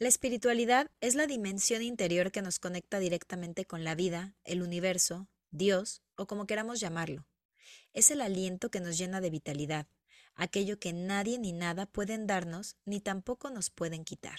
La espiritualidad es la dimensión interior que nos conecta directamente con la vida, el universo, Dios o como queramos llamarlo. Es el aliento que nos llena de vitalidad, aquello que nadie ni nada pueden darnos ni tampoco nos pueden quitar.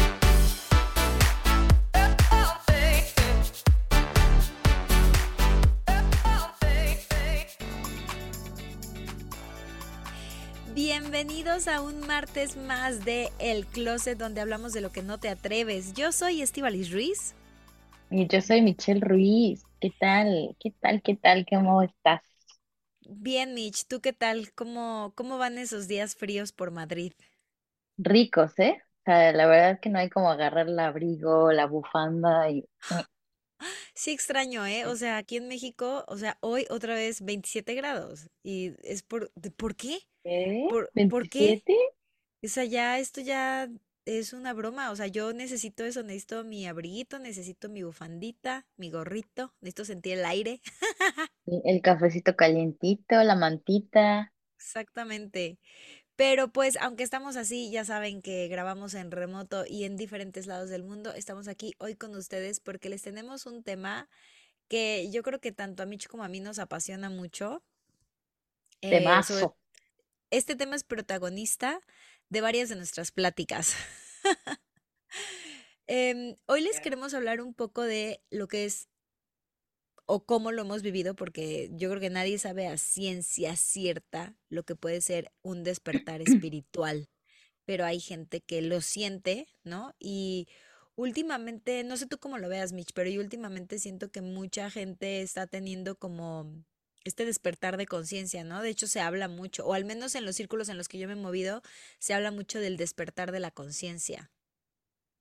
Bienvenidos a un martes más de El Closet donde hablamos de lo que no te atreves. Yo soy Estivalis Ruiz. Y yo soy Michelle Ruiz. ¿Qué tal? ¿Qué tal? ¿Qué tal? ¿Cómo estás? Bien, Mitch, ¿tú qué tal? ¿Cómo, cómo van esos días fríos por Madrid? Ricos, ¿eh? O sea, la verdad es que no hay como agarrar el abrigo, la bufanda y... Sí extraño, ¿eh? O sea, aquí en México, o sea, hoy otra vez 27 grados. Y es por, de- ¿por qué? ¿Qué? ¿Por, por qué? ¿27? O sea, ya esto ya es una broma. O sea, yo necesito eso, necesito mi abriguito, necesito mi bufandita, mi gorrito, necesito sentir el aire. Sí, El cafecito calientito, la mantita. Exactamente. Pero pues, aunque estamos así, ya saben que grabamos en remoto y en diferentes lados del mundo, estamos aquí hoy con ustedes porque les tenemos un tema que yo creo que tanto a Mitch como a mí nos apasiona mucho. Eh, sobre, este tema es protagonista de varias de nuestras pláticas. Em, hoy les queremos hablar un poco de lo que es o cómo lo hemos vivido, porque yo creo que nadie sabe a ciencia cierta lo que puede ser un despertar espiritual, pero hay gente que lo siente, ¿no? Y últimamente, no sé tú cómo lo veas, Mitch, pero yo últimamente siento que mucha gente está teniendo como este despertar de conciencia, ¿no? De hecho, se habla mucho, o al menos en los círculos en los que yo me he movido, se habla mucho del despertar de la conciencia.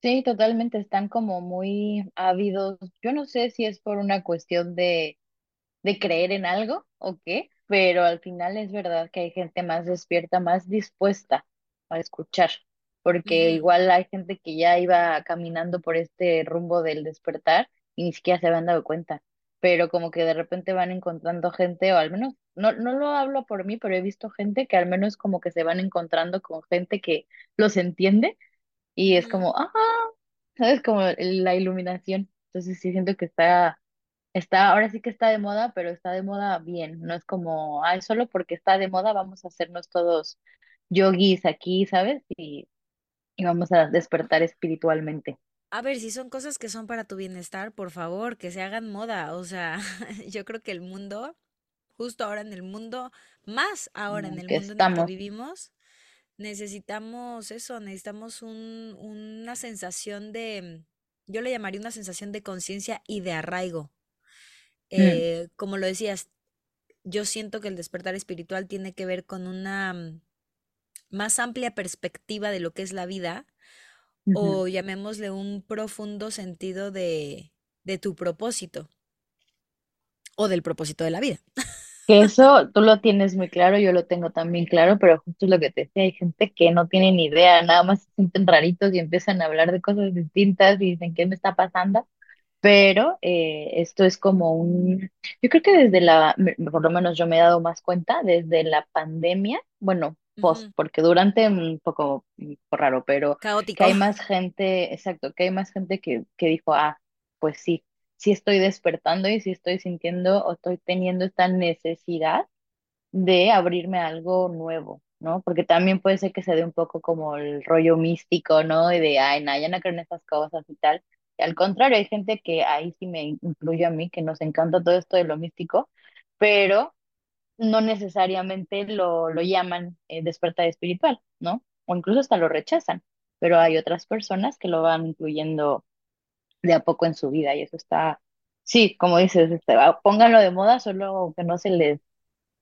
Sí, totalmente, están como muy ávidos. Yo no sé si es por una cuestión de de creer en algo o qué, pero al final es verdad que hay gente más despierta, más dispuesta a escuchar, porque Ujú, igual hay gente que ya iba caminando por este rumbo del despertar y ni siquiera se habían dado cuenta, pero como que de repente van encontrando gente, o al menos, no, no lo hablo por mí, pero he visto gente que al menos como que se van encontrando con gente que los entiende y es como, ah, ¿sabes? Como la iluminación. Entonces sí siento que está Está, ahora sí que está de moda, pero está de moda bien. No es como, ay, solo porque está de moda vamos a hacernos todos yogis aquí, ¿sabes? Y, y vamos a despertar espiritualmente. A ver, si son cosas que son para tu bienestar, por favor, que se hagan moda. O sea, yo creo que el mundo, justo ahora en el mundo, más ahora en en el que mundo en el que estamos. vivimos, necesitamos eso, necesitamos un, una sensación de, yo le llamaría una sensación de conciencia y de arraigo. Mm, Eh, como lo decías, yo siento que el despertar espiritual tiene que ver con una mm, más amplia perspectiva de lo que es la vida o llamémosle un profundo sentido de, de tu propósito o del propósito de la vida. Que eso tú lo tienes muy claro, yo lo tengo también claro, pero justo es lo que te decía, hay gente que no tiene ni idea, nada más se sienten raritos y empiezan a hablar de cosas distintas y dicen, ¿qué me está pasando? pero eh, esto es como un, yo creo que desde la, por lo menos yo me he dado más cuenta, desde la pandemia, bueno, post, Ujú, porque durante un poco, un poco raro, pero que Caótico. hay más gente, exacto, que hay más gente que, que dijo, ah, pues sí, sí estoy despertando y sí estoy sintiendo o estoy teniendo esta necesidad de abrirme a algo nuevo, ¿no? Porque también puede ser que se dé un poco como el rollo místico, ¿no? Y de, ay, no, ya no creo en estas cosas y tal. Y al contrario, hay gente que ahí sí me incluye a mí, que nos encanta todo esto de lo místico, pero no necesariamente lo, lo llaman eh, despertar espiritual, ¿no? O incluso hasta lo rechazan, pero hay otras personas que lo van incluyendo de a poco en su vida y eso está, sí, como dices, este, ah, pónganlo de moda, solo que no se les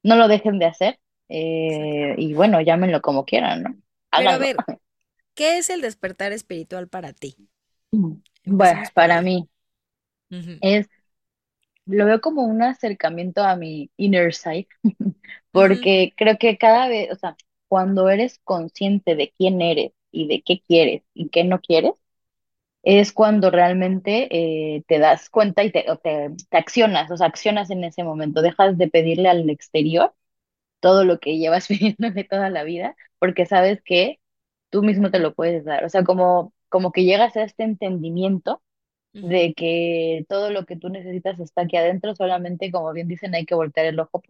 no lo dejen de hacer. Eh, y bueno, llámenlo como quieran, ¿no? Pero a ver, ¿qué es el despertar espiritual para ti? Mm. Bueno, para mí es lo veo como un acercamiento a mi inner side, Ujú, porque creo que cada vez, o sea, cuando eres consciente de quién eres y de qué quieres y qué no quieres, es cuando realmente eh, te das cuenta y te, te, te accionas, o sea, accionas en ese momento, dejas de pedirle al exterior todo lo que llevas pidiéndole toda la vida, porque sabes que tú mismo te lo puedes dar, o sea, como, como que llegas a este entendimiento de que todo lo que tú necesitas está aquí adentro, solamente como bien dicen, hay que voltear el ojo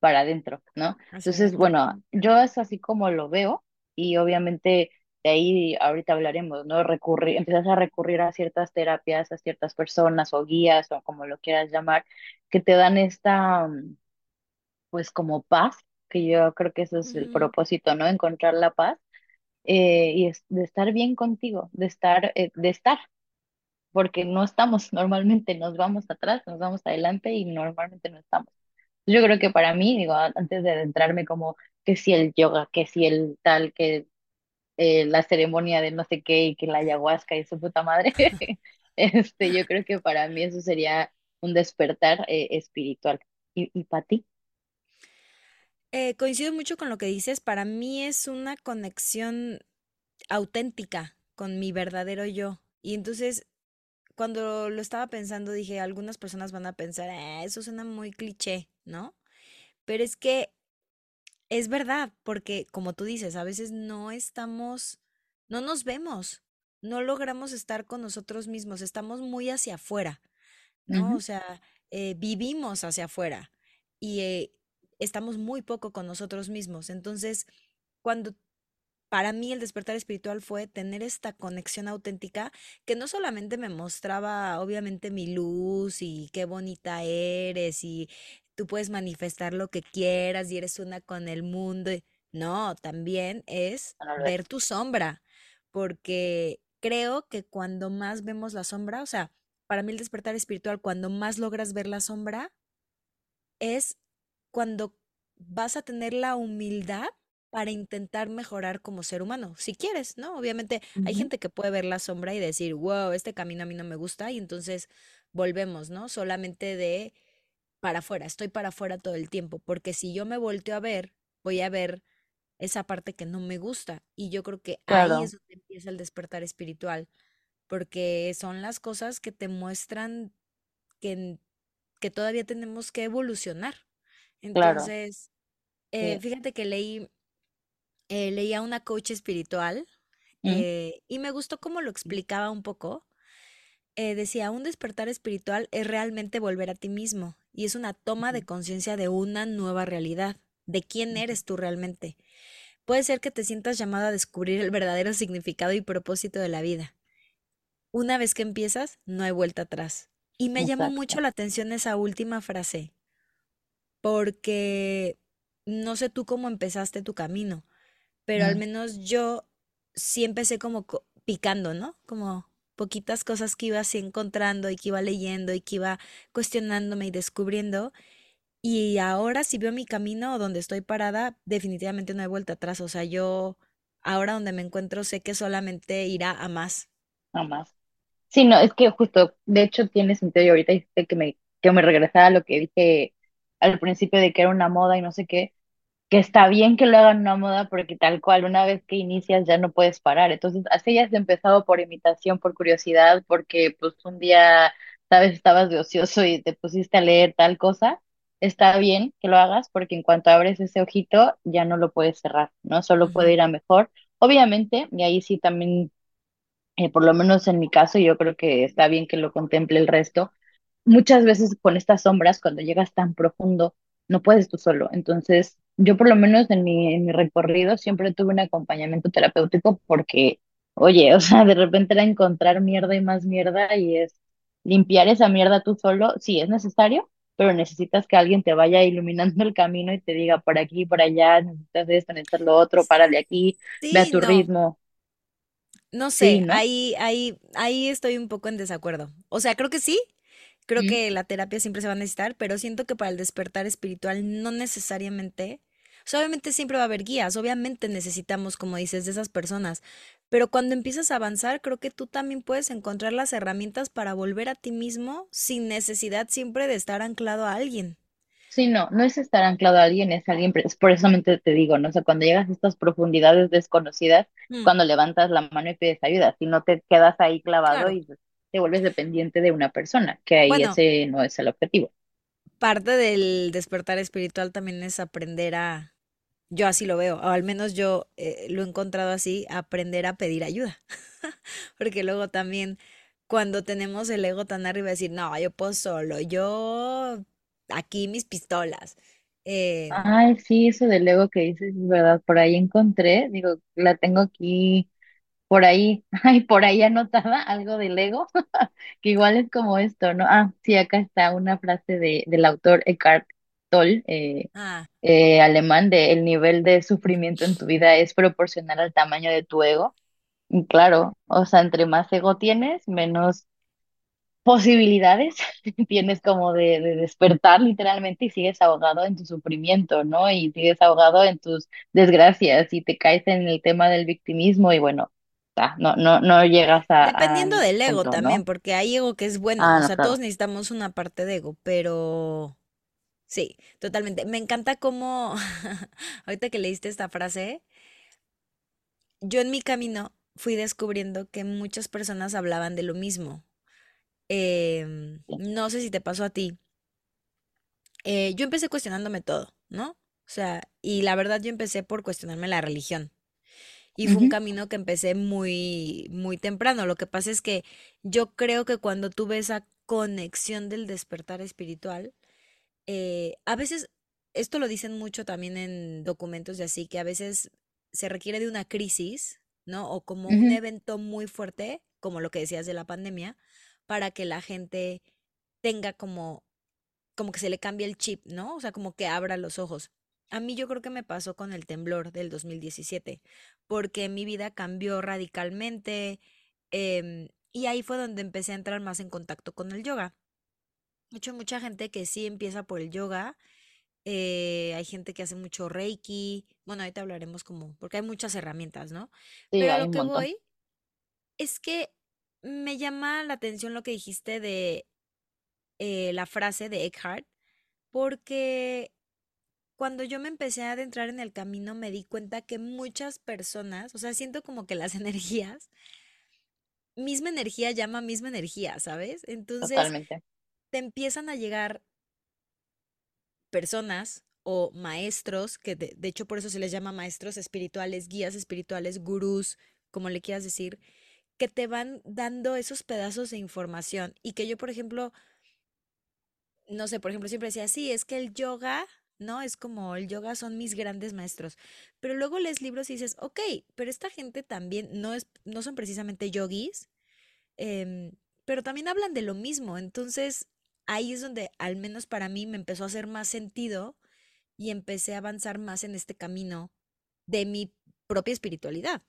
para adentro, ¿no? Entonces, bueno, yo es así como lo veo y obviamente de ahí ahorita hablaremos, ¿no? Recurrir, empiezas a recurrir a ciertas terapias, a ciertas personas o guías o como lo quieras llamar, que te dan esta, mm, pues como paz, que yo creo que ese es el propósito, ¿no? Encontrar la paz eh, y es de estar bien contigo, de estar, eh, de estar porque no estamos normalmente, nos vamos atrás, nos vamos adelante y normalmente no estamos. Yo creo que para mí, digo, antes de adentrarme como que si el yoga, que si el tal, que eh, la ceremonia de no sé qué y que la ayahuasca y su puta madre, este, yo creo que para mí eso sería un despertar eh, espiritual. ¿Y, y para ti? Eh, coincido mucho con lo que dices. Para mí es una conexión auténtica con mi verdadero yo. Y entonces, cuando lo estaba pensando, dije, algunas personas van a pensar, "Ah, eso suena muy cliché, ¿no? Pero es que es verdad, porque como tú dices, a veces no estamos, no nos vemos, no logramos estar con nosotros mismos, estamos muy hacia afuera. ¿no? O sea, eh, vivimos hacia afuera y eh, estamos muy poco con nosotros mismos. Entonces, cuando para mí el despertar espiritual fue tener esta conexión auténtica que no solamente me mostraba, obviamente, mi luz y qué bonita eres y tú puedes manifestar lo que quieras y eres una con el mundo. No, también es ver tu sombra, porque creo que cuando más vemos la sombra, o sea, para mí el despertar espiritual, cuando más logras ver la sombra, es cuando vas a tener la humildad para intentar mejorar como ser humano, si quieres, ¿no? Obviamente hay gente que puede ver la sombra y decir, wow, este camino a mí no me gusta, y entonces volvemos, ¿no? Solamente de para afuera, estoy para afuera todo el tiempo, porque si yo me volteo a ver, voy a ver esa parte que no me gusta, y yo creo que ahí es donde empieza el despertar espiritual, porque son las cosas que te muestran que, que todavía tenemos que evolucionar. claro, Entonces, eh, fíjate que leí, eh, leí a una coach espiritual Mm, eh, y me gustó cómo lo explicaba un poco. Eh, decía, un despertar espiritual es realmente volver a ti mismo y es una toma de conciencia de una nueva realidad, de quién eres tú realmente. Puede ser que te sientas llamado a descubrir el verdadero significado y propósito de la vida. Una vez que empiezas, no hay vuelta atrás. Y me llamó mucho Exacto. la atención esa última frase, porque no sé tú cómo empezaste tu camino, pero al menos yo sí empecé como co- picando, ¿no? Como poquitas cosas que iba así encontrando y que iba leyendo y que iba cuestionándome y descubriendo. Y ahora si veo mi camino donde estoy parada, definitivamente no hay vuelta atrás. O sea, yo ahora donde me encuentro sé que solamente irá a más. Jamás. Sí, no, es que justo, de hecho tiene sentido y ahorita dijiste que me, que me regresara a lo que dije al principio de que era una moda y no sé qué, que está bien que lo hagan una moda porque tal cual, una vez que inicias ya no puedes parar. Entonces, así ya has empezado por imitación, por curiosidad, porque pues un día, sabes, estabas de ocioso y te pusiste a leer tal cosa. Está bien que lo hagas porque en cuanto abres ese ojito ya no lo puedes cerrar, ¿no? Solo puede ir a mejor. Obviamente, y ahí sí también eh, por lo menos en mi caso, yo creo que está bien que lo contemple el resto, muchas veces con estas sombras, cuando llegas tan profundo, no puedes tú solo. Entonces, yo por lo menos en mi, en mi recorrido siempre tuve un acompañamiento terapéutico porque, oye, o sea, de repente era encontrar mierda y más mierda y es limpiar esa mierda tú solo, sí, es necesario, pero necesitas que alguien te vaya iluminando el camino y te diga por aquí, por allá, necesitas esto, necesitas lo otro, párale aquí, ve a Sí, tu no. ritmo. No Sí, sé, ¿no? ahí, ahí, ahí estoy un poco en desacuerdo. O sea, creo que sí, creo Mm, que la terapia siempre se va a necesitar, pero siento que para el despertar espiritual no necesariamente, o sea, obviamente siempre va a haber guías, obviamente necesitamos, como dices, de esas personas, Pero cuando empiezas a avanzar, creo que tú también puedes encontrar las herramientas para volver a ti mismo sin necesidad siempre de estar anclado a alguien. Sí, no, no es estar anclado a alguien, es alguien, es por eso te digo, ¿no? O sea, cuando llegas a estas profundidades desconocidas, Mm, cuando levantas la mano y pides ayuda, si no te quedas ahí clavado claro. y te vuelves dependiente de una persona, que ahí Bueno, ese no es el objetivo. parte del despertar espiritual también es aprender a, yo así lo veo, o al menos yo eh, lo he encontrado así, aprender a pedir ayuda. Porque luego también cuando tenemos el ego tan arriba, decir, no, yo puedo solo, yo aquí mis pistolas. eh, Ay, sí, eso del ego que dices es verdad, por ahí encontré, digo, la tengo aquí, por ahí, ay, por ahí anotada, algo del ego, que igual es como esto, ¿no? Ah, sí, acá está una frase de, del autor Eckhart Tolle, eh, ah, eh, alemán, de el nivel de sufrimiento en tu vida es proporcional al tamaño de tu ego. Y claro, o sea, entre más ego tienes, menos posibilidades tienes como de, de despertar literalmente y sigues ahogado en tu sufrimiento, ¿no? Y sigues ahogado en tus desgracias y te caes en el tema del victimismo y bueno, no, no, no llegas a, dependiendo del ego punto, también, ¿no? porque hay ego que es bueno, Ah, o sea, todos necesitamos una parte de ego, pero sí, totalmente. Me encanta cómo, ahorita que leíste esta frase, yo en mi camino fui descubriendo que muchas personas hablaban de lo mismo. Em, no sé si te pasó a ti. eh, yo empecé cuestionándome todo, ¿no? O sea, y la verdad yo empecé por cuestionarme la religión. Y fue un camino que empecé muy, muy temprano. Lo que pasa es que yo creo que cuando tuve esa conexión del despertar espiritual, eh, a veces, esto lo dicen mucho también en documentos y así, que a veces se requiere de una crisis, ¿no? O como un evento muy fuerte, como lo que decías de la pandemia, para que la gente tenga como, como que se le cambie el chip, ¿no? O sea, como que abra los ojos. A mí yo creo que me pasó con el temblor del 2017, porque mi vida cambió radicalmente, em, y ahí fue donde empecé a entrar más en contacto con el yoga. De hecho, mucha gente que sí empieza por el yoga eh, hay gente que hace mucho Reiki. Bueno, ahorita hablaremos como, porque hay muchas herramientas, ¿no? Sí, Pero lo que montón. voy es que me llama la atención lo que dijiste de eh, la frase de Eckhart, porque cuando yo me empecé a adentrar en el camino me di cuenta que muchas personas, o sea, siento como que las energías, misma energía llama misma energía, ¿sabes? Entonces Totalmente. te empiezan a llegar personas o maestros, que de, de hecho por eso se les llama maestros espirituales, guías espirituales, gurús, como le quieras decir, que te van dando esos pedazos de información y que yo, por ejemplo, no sé, por ejemplo, siempre decía, sí, es que el yoga, ¿no? Es como el yoga son mis grandes maestros. Pero luego lees libros y dices, ok, pero esta gente también no es, no son precisamente yogis, em, pero también hablan de lo mismo. Entonces, ahí es donde, al menos para mí, me empezó a hacer más sentido y empecé a avanzar más en este camino de mi propia espiritualidad.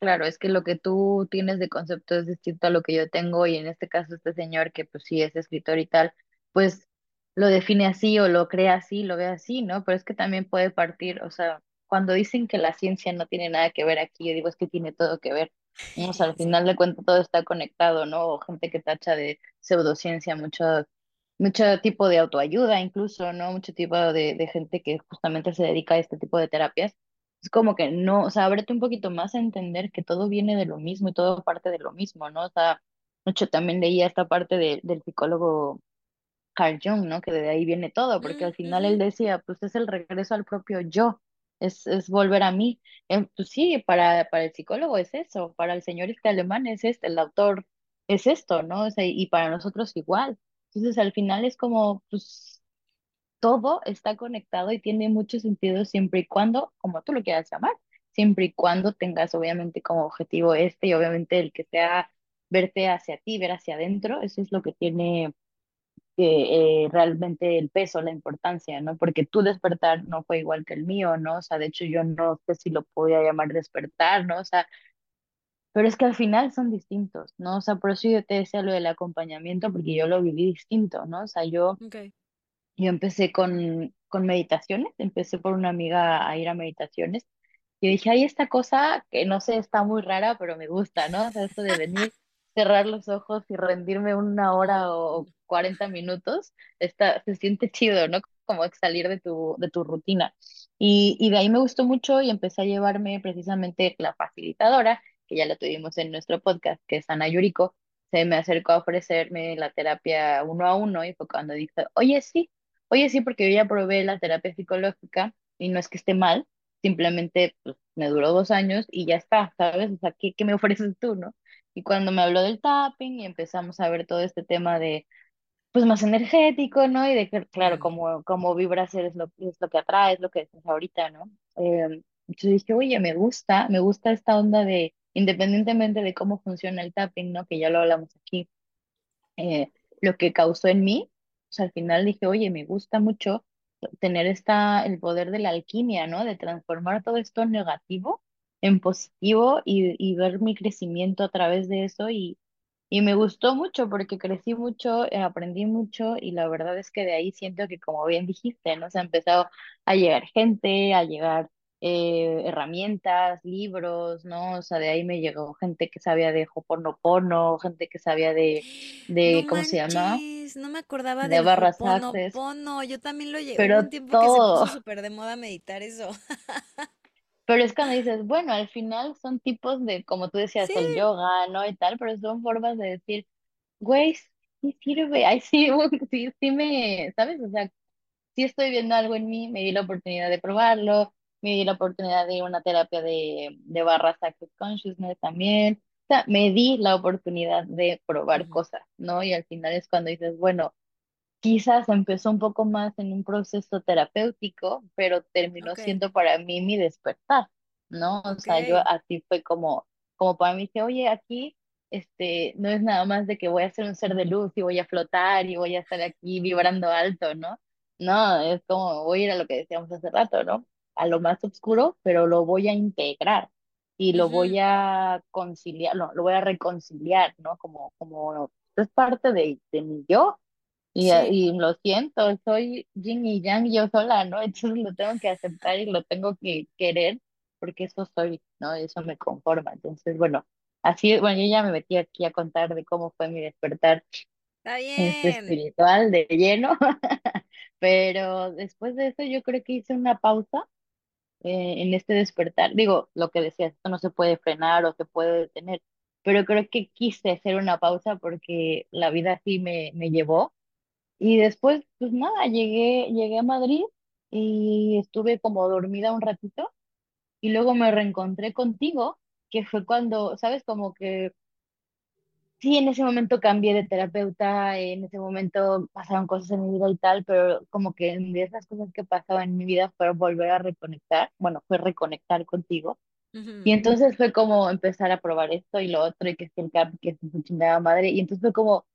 Claro, es que lo que tú tienes de concepto es distinto a lo que yo tengo y en este caso este señor que pues sí es escritor y tal, pues lo define así o lo crea así, lo ve así, ¿no? Pero es que también puede partir, o sea, cuando dicen que la ciencia no tiene nada que ver aquí, yo digo es que tiene todo que ver. O sea, al final de cuentas todo está conectado, ¿no? O gente que tacha de pseudociencia, mucho, mucho tipo de autoayuda incluso, ¿no? Mucho tipo de, de gente que justamente se dedica a este tipo de terapias es como que no, o sea, ábrete un poquito más a entender que todo viene de lo mismo y todo parte de lo mismo, ¿no? O sea, mucho también leía esta parte de- del psicólogo Carl Jung, ¿no? Que de ahí viene todo, porque al final él decía, pues es el regreso al propio yo, es, es volver a mí. Em, pues sí, para, para el psicólogo es eso, para el señor este alemán es este, el autor es esto, ¿no? O sea, y para nosotros igual. Entonces al final es como, pues todo está conectado y tiene mucho sentido siempre y cuando, como tú lo quieras llamar, siempre y cuando tengas obviamente como objetivo este y obviamente el que sea verte hacia ti, ver hacia adentro, eso es lo que tiene eh, eh, realmente el peso, la importancia, ¿no? Porque tu despertar no fue igual que el mío, ¿no? O sea, de hecho yo no sé si lo podía llamar despertar, ¿no? O sea, pero es que al final son distintos, ¿no? O sea, por eso yo te decía lo del acompañamiento, porque yo lo viví distinto, ¿no? O sea, yo ok. yo empecé con, con meditaciones, empecé por una amiga a ir a meditaciones Y dije, hay esta cosa que no sé, está muy rara, pero me gusta, ¿no? O sea, esto de venir, cerrar los ojos y rendirme una hora o 40 minutos, está, se siente chido, ¿no? Como salir de tu, de tu rutina. Y, de ahí me gustó mucho y empecé a llevarme precisamente la facilitadora, que ya la tuvimos en nuestro podcast, que es Ana Yuriko, se me acercó a ofrecerme la terapia uno a uno y fue cuando dije, oye, sí, oye, sí, porque yo ya probé la terapia psicológica y no es que esté mal, simplemente pues, me duró dos años y ya está, ¿sabes? O sea, ¿qué, qué me ofreces tú, no? Y cuando me habló del tapping y empezamos a ver todo este tema de, pues más energético, ¿no? Y de que, claro, como, como vibras es lo, es lo que atrae, es lo que decías ahorita, ¿no? Eh, entonces dije, oye, me gusta, me gusta esta onda de, independientemente de cómo funciona el tapping, ¿no? Que ya lo hablamos aquí, eh, lo que causó en mí, pues al final dije, oye, me gusta mucho tener esta, el poder de la alquimia, ¿no? De transformar todo esto negativo en positivo y, y ver mi crecimiento a través de eso y, y me gustó mucho porque crecí mucho, eh, aprendí mucho y la verdad es que de ahí siento que como bien dijiste, ¿no? Se ha empezado a llegar gente, a llegar eh, herramientas, libros, ¿no? O sea, de ahí me llegó gente que sabía de Ho'oponopono, gente que sabía de, No de, ¿cómo se llama? no me acordaba De barras access, Ho'oponopono. Yo también lo llegué. Pero un tiempo que se todo. puso súper de moda meditar eso. Pero es cuando dices, bueno, al final son tipos de, como tú decías, Sí. el yoga, ¿no? Y tal, pero son formas de decir, güey, sí sirve, ay, sí, sí, sí me, ¿sabes? O sea, sí estoy viendo algo en mí, me di la oportunidad de probarlo, me di la oportunidad de ir a una terapia de, de barras Access Consciousness también, o sea, me di la oportunidad de probar cosas, ¿no? Y al final es cuando dices, bueno, quizás empezó un poco más en un proceso terapéutico, pero terminó Ok, siendo para mí mi despertar, ¿no? O ok. sea, yo así fue como, como para mí dije, oye, aquí, este, no es nada más de que voy a ser un ser de luz y voy a flotar y voy a estar aquí vibrando alto, ¿no? No, es como voy a ir a lo que decíamos hace rato, ¿no? A lo más oscuro, pero lo voy a integrar y lo Ujú. voy a conciliar, no, lo voy a reconciliar, ¿no? Como, como, es parte de, de mi yo y, Sí, y lo siento, soy yin y yang yo sola, ¿no? Entonces lo tengo que aceptar y lo tengo que querer porque eso soy, ¿no? Eso me conforma. Entonces, bueno, así, bueno, yo ya me metí aquí a contar de cómo fue mi despertar está este bien. espiritual de lleno, pero después de eso yo creo que hice una pausa eh, en este despertar. Digo, lo que decías, esto no se puede frenar o se puede detener, pero creo que quise hacer una pausa porque la vida así me, me llevó y después, pues nada, llegué, llegué a Madrid y estuve como dormida un ratito y luego me reencontré contigo, que fue cuando, ¿sabes? Como que sí, en ese momento cambié de terapeuta, en ese momento pasaron cosas en mi vida y tal, pero como que de esas cosas que pasaban en mi vida fue volver a reconectar, bueno, fue reconectar contigo. Y entonces fue como empezar a probar esto y lo otro, y que es el CAP, que es su chingada madre. Y entonces fue como,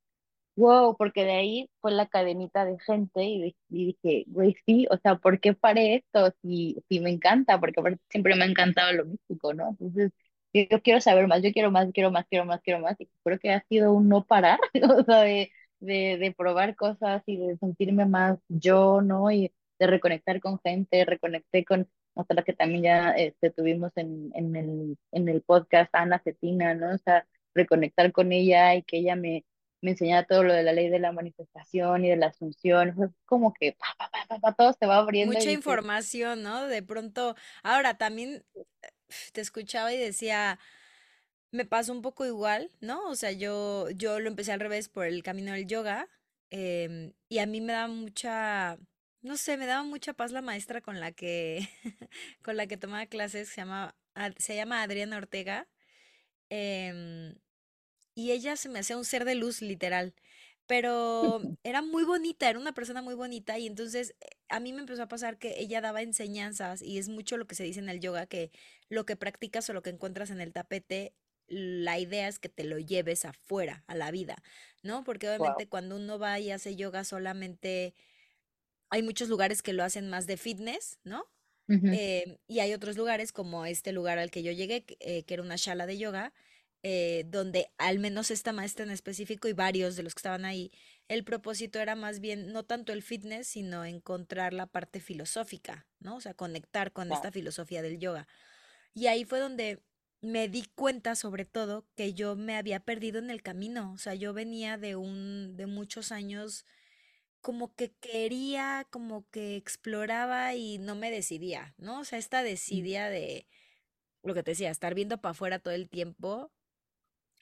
Wow, porque de ahí fue la cadenita de gente y, di- y dije, güey, sí, o sea, ¿por qué paré esto? Si, si me encanta, porque siempre me ha encantado lo místico, ¿no? Entonces, yo, quiero saber más, yo quiero más, quiero más, quiero más, quiero más, y creo que ha sido un no parar, o sea, de, de, de probar cosas y de sentirme más yo, ¿no? Y de reconectar con gente, reconecté con otra que también ya este, tuvimos en, en el, en el podcast, Ana Cetina, ¿no? O sea, reconectar con ella y que ella me me enseñaba todo lo de la ley de la manifestación y de la asunción, fue como que pa, pa, pa, pa, pa, todo se va abriendo Mucha información, ¿no? De pronto, ahora también te escuchaba y decía, me pasó un poco igual, ¿no? O sea, yo, yo lo empecé al revés por el camino del yoga em, y a mí me daba mucha, no sé, me daba mucha paz la maestra con la que, con la que tomaba clases, se llama, se llama Adriana Ortega. em, y ella se me hacía un ser de luz, literal. Pero era muy bonita, era una persona muy bonita y entonces eh, a mí me empezó a pasar que ella daba enseñanzas y es mucho lo que se dice en el yoga, que lo que practicas o lo que encuentras en el tapete, la idea es que te lo lleves afuera, a la vida, ¿no? Porque wow. obviamente cuando uno va y hace yoga solamente hay muchos lugares que lo hacen más de fitness, ¿no? Em, y hay otros lugares como este lugar al que yo llegué, que eh, que era una sala de yoga, eh, donde al menos esta maestra en específico y varios de los que estaban ahí, el propósito era más bien no tanto el fitness, sino encontrar la parte filosófica, ¿no? O sea, conectar con esta filosofía del yoga. Y ahí fue donde me di cuenta, sobre todo, que yo me había perdido en el camino. O sea, yo venía de un, de muchos años como que quería, como que exploraba y no me decidía, ¿no? O sea, esta Mm. decidia de lo que te decía, estar viendo para afuera todo el tiempo,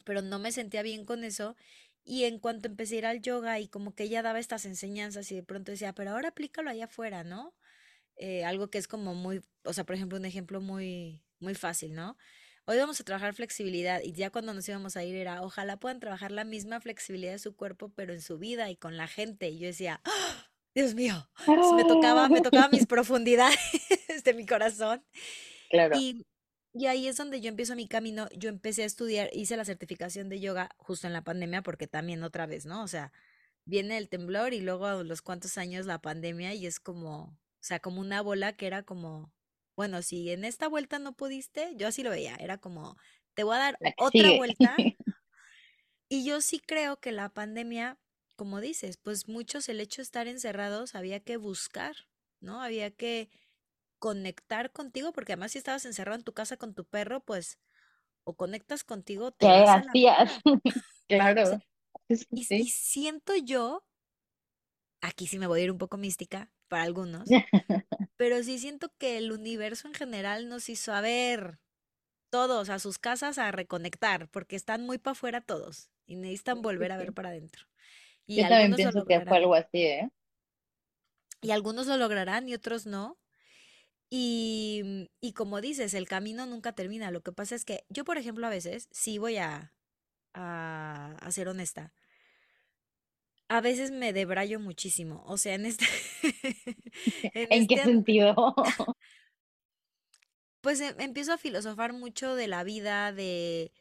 pero no me sentía bien con eso. Y en cuanto empecé a ir al yoga y como que ella daba estas enseñanzas y de pronto decía, pero ahora aplícalo allá afuera, ¿no? Eh, algo que es como muy, o sea, por ejemplo, un ejemplo muy, muy fácil, ¿no? Hoy vamos a trabajar flexibilidad y ya cuando nos íbamos a ir era, ojalá puedan trabajar la misma flexibilidad de su cuerpo, pero en su vida y con la gente. Y yo decía, "Ah, Dios mío, me tocaba, me tocaba mis profundidades de mi corazón. Claro, Y, y ahí es donde yo empiezo mi camino. Yo empecé a estudiar, hice la certificación de yoga justo en la pandemia, porque también otra vez, ¿no? O sea, viene el temblor y luego a los cuantos años la pandemia y es como, o sea, como una bola que era como, bueno, si en esta vuelta no pudiste, yo así lo veía, era como, te voy a dar que otra sigue. vuelta. Y yo sí creo que la pandemia, como dices, pues muchos el hecho de estar encerrados había que buscar, ¿no? Había que conectar contigo, porque además si estabas encerrado en tu casa con tu perro, pues o conectas contigo, te ¿Qué vas a la hacías? mierda. O sea, Claro, sí, y, siento yo, aquí sí me voy a ir un poco mística para algunos, pero sí siento que el universo en general nos hizo a ver todos a sus casas a reconectar, porque están muy para afuera todos y necesitan volver a ver para adentro. Y Yo también pienso que fue algo así, ¿eh? Y algunos lo lograrán y otros no. Y, y como dices, el camino nunca termina. Lo que pasa es que yo, por ejemplo, a veces, sí voy a, a, a ser honesta, a veces me debrayo muchísimo. O sea, en este, en ¿En qué este, sentido? pues em- empiezo a filosofar mucho de la vida, de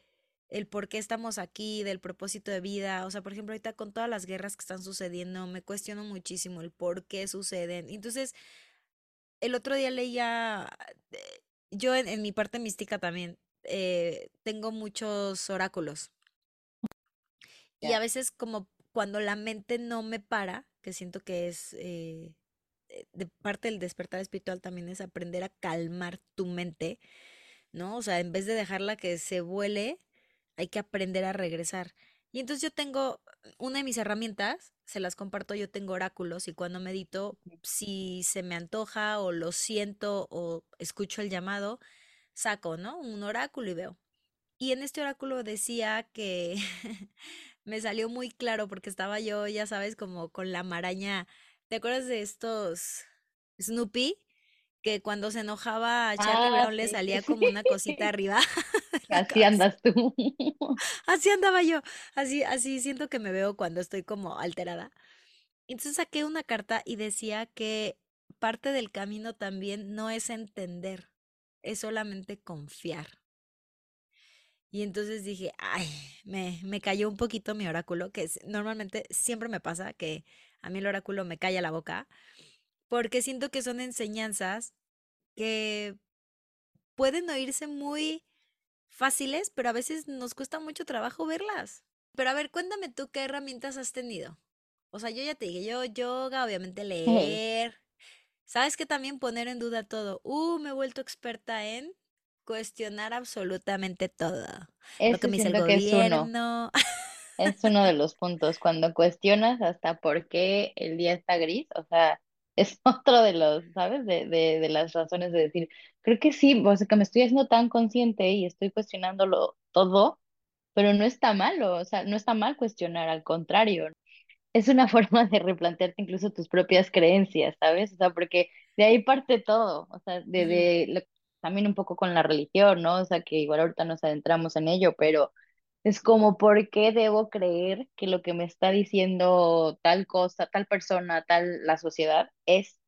el por qué estamos aquí, del propósito de vida. O sea, por ejemplo, ahorita con todas las guerras que están sucediendo, me cuestiono muchísimo el por qué suceden. Entonces, el otro día leía, eh, yo en, en mi parte mística también, eh, tengo muchos oráculos y a veces como cuando la mente no me para, que siento que es eh, de parte del despertar espiritual también es aprender a calmar tu mente, ¿no? O sea, en vez de dejarla que se vuele, hay que aprender a regresar. Y entonces yo tengo una de mis herramientas, se las comparto, yo tengo oráculos y cuando medito, si se me antoja o lo siento o escucho el llamado, saco, ¿no? Un oráculo y veo. Y en este oráculo decía que me salió muy claro porque estaba yo, ya sabes, como con la maraña. ¿Te acuerdas de estos Snoopy? Que cuando se enojaba a Charlie Ah, Brown le sí, salía como una cosita arriba Así andas tú. Así andaba yo, así, así siento que me veo cuando estoy como alterada. Entonces saqué una carta y decía que parte del camino también no es entender, es solamente confiar. Y entonces dije, ay, me, me cayó un poquito mi oráculo, que es- normalmente siempre me pasa que a mí el oráculo me calla la boca, porque siento que son enseñanzas que pueden oírse muy fáciles, pero a veces nos cuesta mucho trabajo verlas. Pero a ver, cuéntame tú qué herramientas has tenido. O sea, yo ya te dije, yo yoga, obviamente leer. ¿Sabes que también poner en duda todo? Uh, me he vuelto experta en cuestionar absolutamente todo. Lo que me dice el que es uno. gobierno. Es uno de los puntos, cuando cuestionas hasta por qué el día está gris, o sea, es otro de los, ¿sabes? De, de, de las razones de decir, creo que sí, o sea, que me estoy haciendo tan consciente y estoy cuestionándolo todo, pero no está malo, o sea, no está mal cuestionar, al contrario, es una forma de replantearte incluso tus propias creencias, ¿sabes? O sea, porque de ahí parte todo, o sea, de, de lo- también un poco con la religión, ¿no? O sea, que igual ahorita nos adentramos en ello, pero es como, ¿por qué debo creer que lo que me está diciendo tal cosa, tal persona, tal la sociedad es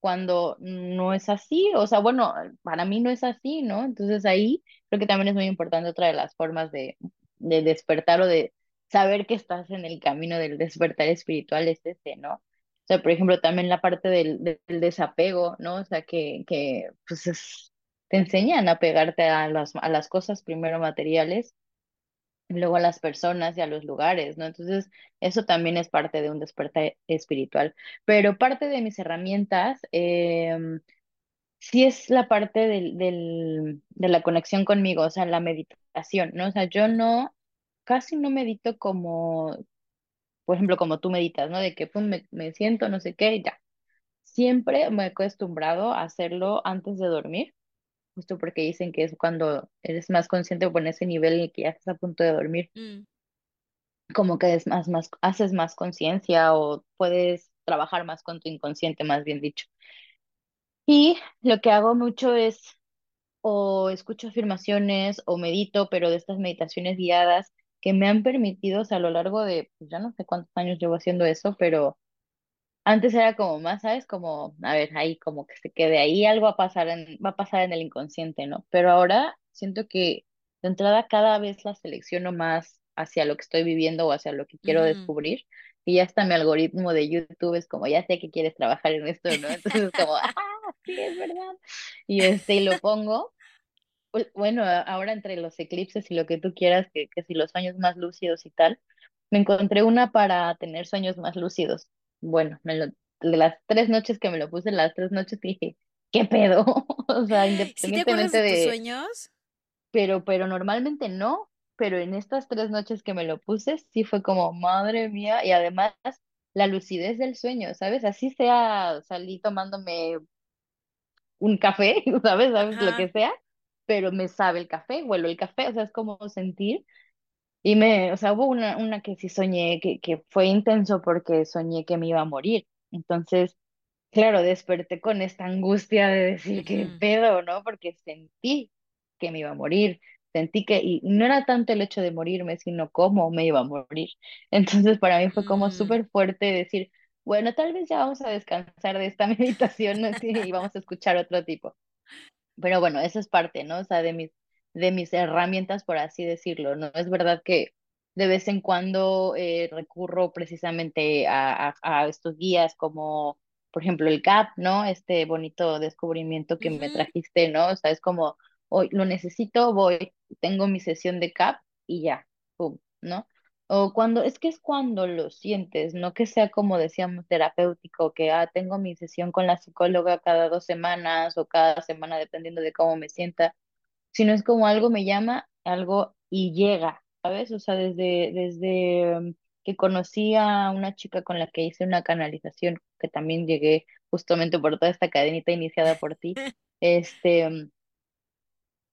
cuando no es así? O sea, bueno, para mí no es así, ¿no? Entonces ahí creo que también es muy importante otra de las formas de, de despertar o de saber que estás en el camino del despertar espiritual es ese, ¿no? O sea, por ejemplo, también la parte del, desapego, ¿no? O sea, que, que pues es- te enseñan a pegarte a las, a las cosas primero materiales luego a las personas y a los lugares, ¿no? Entonces, eso también es parte de un despertar espiritual. Pero parte de mis herramientas, em, sí es la parte del, del, de la conexión conmigo, o sea, la meditación, ¿no? O sea, yo no, casi no medito como, por ejemplo, como tú meditas, ¿no? De que pum, me, me siento, no sé qué, ya. Siempre me he acostumbrado a hacerlo antes de dormir, justo porque dicen que es cuando eres más consciente o en ese nivel en el que ya estás a punto de dormir, Mm, como que es más, más, haces más conciencia o puedes trabajar más con tu inconsciente, más bien dicho. Y lo que hago mucho es o escucho afirmaciones o medito, pero de estas meditaciones guiadas que me han permitido, o sea, a lo largo de, pues ya no sé cuántos años llevo haciendo eso, pero antes era como más, ¿sabes? Como, a ver, ahí como que se quede ahí, algo va a pasar en, va a pasar en el inconsciente, ¿no? Pero ahora siento que de entrada cada vez la selecciono más hacia lo que estoy viviendo o hacia lo que quiero ujú. descubrir. Y ya está mi algoritmo de YouTube es como, ya sé que quieres trabajar en esto, ¿no? Entonces es como, ah, sí, es verdad. Y este, y lo pongo. Pues, Bueno, ahora entre los eclipses y lo que tú quieras, que, que si los sueños más lúcidos y tal, me encontré una para tener sueños más lúcidos. Bueno, me lo- de las tres noches que me lo puse, las tres noches dije, ¿qué pedo? O sea, ¿Sí te independientemente de tus sueños? pero, pero normalmente no, pero en estas tres noches que me lo puse, sí fue como, madre mía, y además la lucidez del sueño, ¿sabes? Así sea, salí tomándome un café, ¿sabes? ¿Sabes? Lo que sea, pero me sabe el café, huelo el café, o sea, es como sentir. Y me, o sea, hubo una, una que sí soñé, que, que fue intenso porque soñé que me iba a morir. Entonces, claro, desperté con esta angustia de decir, qué ujú, pedo, ¿no? Porque sentí que me iba a morir. Sentí que, y no era tanto el hecho de morirme, sino cómo me iba a morir. Entonces, para mí fue como mm, súper fuerte decir, bueno, tal vez ya vamos a descansar de esta meditación, ¿no? Sí, y vamos a escuchar otro tipo. Pero bueno, eso es parte, ¿no? O sea, de mis, de mis herramientas, por así decirlo, ¿no? Es verdad que de vez en cuando eh, recurro precisamente a, a, a estos guías como, por ejemplo, el GAP, ¿no? Este bonito descubrimiento que me ujú, trajiste, ¿no? O sea, es como, hoy lo necesito, voy, tengo mi sesión de CAP y ya, pum, ¿no? O cuando, es que es cuando lo sientes, no que sea como decíamos terapéutico, que ah, tengo mi sesión con la psicóloga cada dos semanas o cada semana, dependiendo de cómo me sienta, sino es como algo me llama, algo y llega, ¿sabes? O sea, desde, desde mm, que conocí a una chica con la que hice una canalización, que también llegué justamente por toda esta cadenita iniciada por ti, este mm,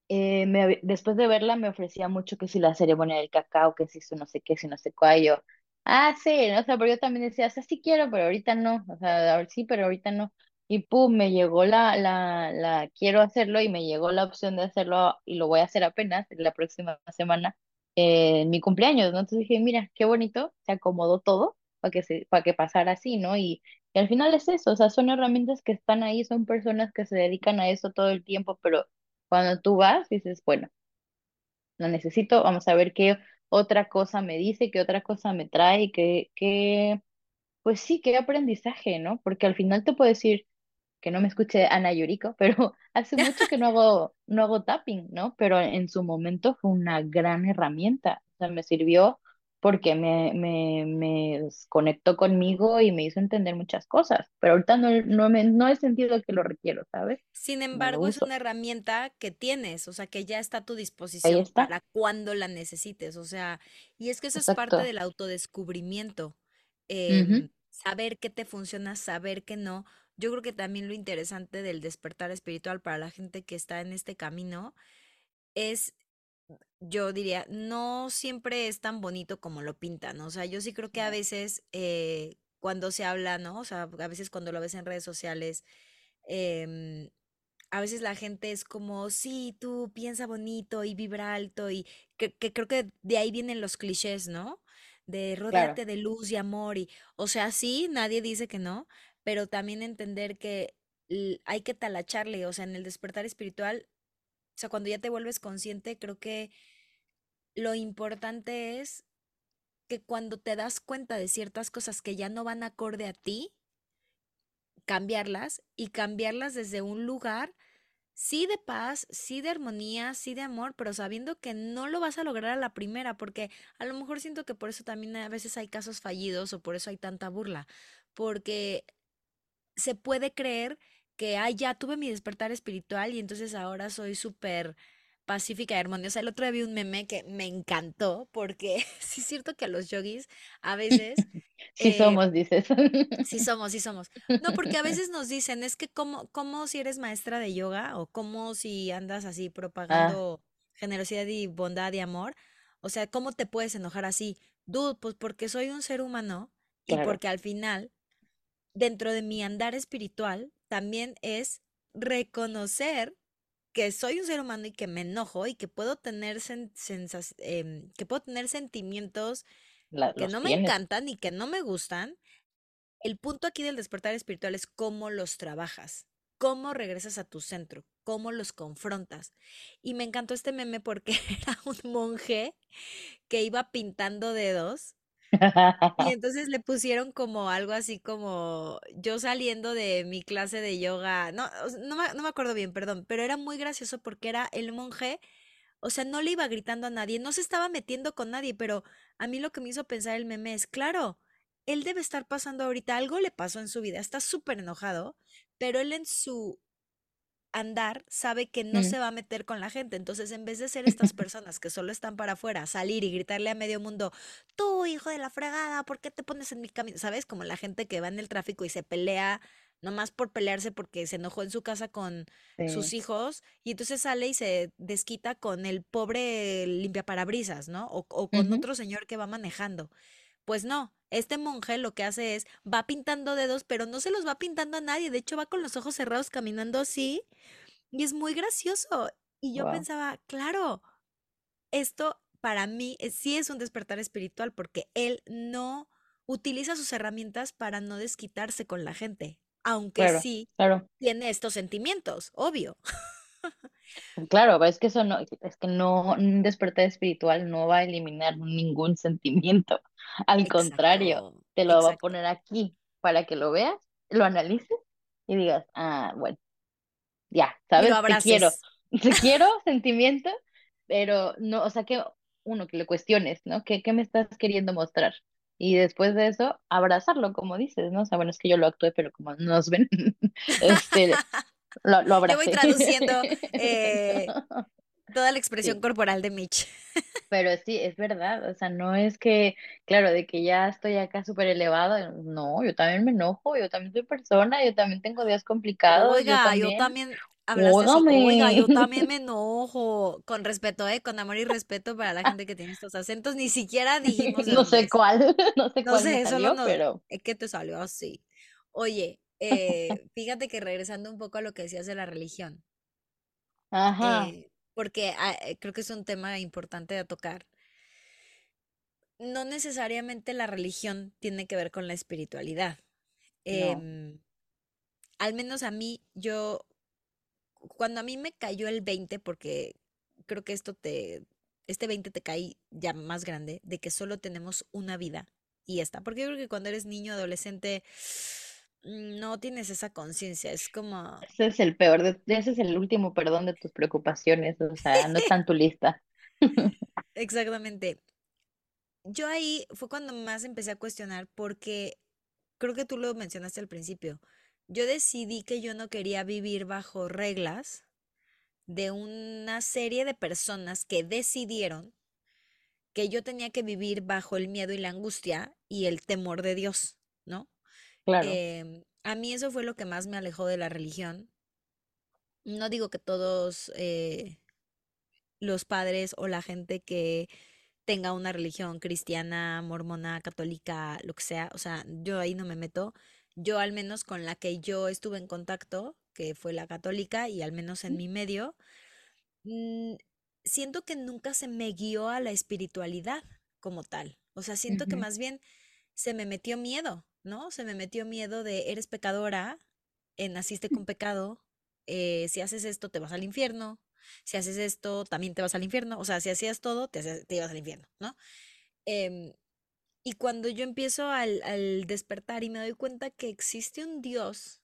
eh, me después de verla me ofrecía mucho que si la ceremonia del cacao, que si su no sé qué, si no sé cuál, yo, ah, sí, ¿no? o sea, pero yo también decía, o sea, sí quiero, pero ahorita no, o sea, sí, pero ahorita no. Y pum, me llegó la, la, la, quiero hacerlo y me llegó la opción de hacerlo y lo voy a hacer apenas la próxima semana, eh, en mi cumpleaños, ¿no? Entonces dije, mira, qué bonito, se acomodó todo para que se, para que pasara así, ¿no? Y, y al final es eso, o sea, son herramientas que están ahí, son personas que se dedican a eso todo el tiempo, pero cuando tú vas, dices, bueno, lo necesito, vamos a ver qué otra cosa me dice, qué otra cosa me trae, qué, qué, pues sí, qué aprendizaje, ¿no? Porque al final te puedo decir que no me escuche Ana Yuriko, pero hace mucho que no hago, no hago tapping, ¿no? Pero en su momento fue una gran herramienta, o sea, me sirvió porque me, me, me conectó conmigo y me hizo entender muchas cosas, pero ahorita no, no, me, no he sentido que lo requiero, ¿sabes? Sin No embargo, es una herramienta que tienes, o sea, que ya está a tu disposición para cuando la necesites, o sea, y es que eso es parte del autodescubrimiento, em, saber qué te funciona, saber qué no. Yo creo que también lo interesante del despertar espiritual para la gente que está en este camino es, yo diría, no siempre es tan bonito como lo pintan, ¿no? O sea, yo sí creo que a veces eh, cuando se habla, ¿no? O sea, a veces cuando lo ves en redes sociales, em, a veces la gente es como, sí, tú piensa bonito y vibra alto y que, que creo que de ahí vienen los clichés, ¿no? De Claro, rodéate de luz y amor y, o sea, sí, nadie dice que no, pero también entender que hay que talacharle, o sea, en el despertar espiritual, o sea, cuando ya te vuelves consciente, creo que lo importante es que cuando te das cuenta de ciertas cosas que ya no van acorde a ti, cambiarlas y cambiarlas desde un lugar Sí de paz, sí de armonía, sí de amor, pero sabiendo que no lo vas a lograr a la primera, porque a lo mejor siento que por eso también a veces hay casos fallidos o por eso hay tanta burla, porque se puede creer que, ay, ya tuve mi despertar espiritual y entonces ahora soy súper pacífica y armoniosa. El otro día vi un meme que me encantó porque sí es cierto que a los yogis a veces... Sí eh, somos, dices. Sí somos, sí somos. No, porque a veces nos dicen, es que como, como si eres maestra de yoga o como si andas así Ah, propagando generosidad y bondad y amor. O sea, ¿cómo te puedes enojar así? Dude, pues porque soy un ser humano y claro, porque al final, dentro de mi andar espiritual, también es reconocer que soy un ser humano y que me enojo y que puedo tener sen- sensas- em, que puedo tener sentimientos la- que no me encantan y que no me gustan el punto aquí del despertar espiritual es cómo los trabajas, cómo regresas a tu centro, cómo los confrontas. Y me encantó este meme porque era un monje que iba pintando dedos y entonces le pusieron como algo así como yo saliendo de mi clase de yoga, no, no me, no me acuerdo bien, perdón, pero era muy gracioso porque era el monje, o sea, no le iba gritando a nadie, no se estaba metiendo con nadie, pero a mí lo que me hizo pensar el meme es, claro, él debe estar pasando ahorita, algo le pasó en su vida, está súper enojado, pero él en su andar sabe que no Mm. se va a meter con la gente. Entonces, en vez de ser estas personas que solo están para afuera, salir y gritarle a medio mundo, tú, hijo de la fregada, ¿por qué te pones en mi camino? ¿Sabes? Como la gente que va en el tráfico y se pelea nomás por pelearse porque se enojó en su casa con sus hijos y entonces sale y se desquita con el pobre limpiaparabrisas, ¿no? O, o con otro señor que va manejando. Pues no, este monje lo que hace es, va pintando dedos, pero no se los va pintando a nadie, de hecho va con los ojos cerrados caminando así y es muy gracioso. Y yo Wow. pensaba, claro, esto para mí es- sí es un despertar espiritual porque él no utiliza sus herramientas para no desquitarse con la gente, aunque Claro, sí claro, tiene estos sentimientos, obvio. Claro, es que eso no, es que no, un despertar espiritual no va a eliminar ningún sentimiento. Al contrario, Exacto, te lo va a exacto. poner aquí para que lo veas, lo analices y digas, ah, bueno. ya, ¿sabes? Te quiero, te quiero, sentimiento, pero no, o sea que uno, que lo cuestiones, ¿no? ¿Qué, qué me estás queriendo mostrar? Y después de eso, abrazarlo, como dices, ¿no? O sea, bueno, es que yo lo actué, pero como no nos ven, este, lo, lo Yo voy traduciendo eh, toda la expresión Sí, corporal de Mitch. pero sí, es verdad, o sea, no es que, claro, de que ya estoy acá súper elevado, no, yo también me enojo, yo también soy persona, yo también tengo días complicados, yo Oiga, yo también, también hablaste así. Oiga, yo también me enojo. Con respeto, ¿eh? Con amor y respeto para la gente que tiene estos acentos. Ni siquiera dijimos No sé cuál, no sé No cuál me sé, solo salió, no. pero, Es que te salió así. Oye, eh, fíjate que regresando un poco a lo que decías de la religión, ajá, eh, porque ah, eh, creo que es un tema importante de tocar. No necesariamente la religión tiene que ver con la espiritualidad. no, Em, al menos a mí, yo cuando a mí me cayó el 20, porque creo que esto te, este 20 te cae ya más grande, de que solo tenemos una vida y ya está. Porque yo creo que cuando eres niño, adolescente, no tienes esa conciencia. Es como, ese es el peor, de, ese es el último perdón de tus preocupaciones, o sea, no está en tu lista. exactamente. Yo ahí fue cuando más empecé a cuestionar porque creo que tú lo mencionaste al principio. Yo decidí que yo no quería vivir bajo reglas de una serie de personas que decidieron que yo tenía que vivir bajo el miedo y la angustia y el temor de Dios, ¿no? Claro, Em, a mí eso fue lo que más me alejó de la religión. No digo que todos eh, los padres o la gente que tenga una religión cristiana, mormona, católica, lo que sea, o sea, yo ahí no me meto. Yo al menos con la que yo estuve en contacto, que fue la católica, y al menos en mi medio, mm, siento que nunca se me guió a la espiritualidad como tal. O sea, siento que más bien se me metió miedo, ¿no? Se me metió miedo de eres pecadora, eh, naciste con pecado, eh, si haces esto te vas al infierno, si haces esto también te vas al infierno, o sea, si hacías todo te, te ibas al infierno, ¿no? Em, y cuando yo empiezo al, al despertar y me doy cuenta que existe un Dios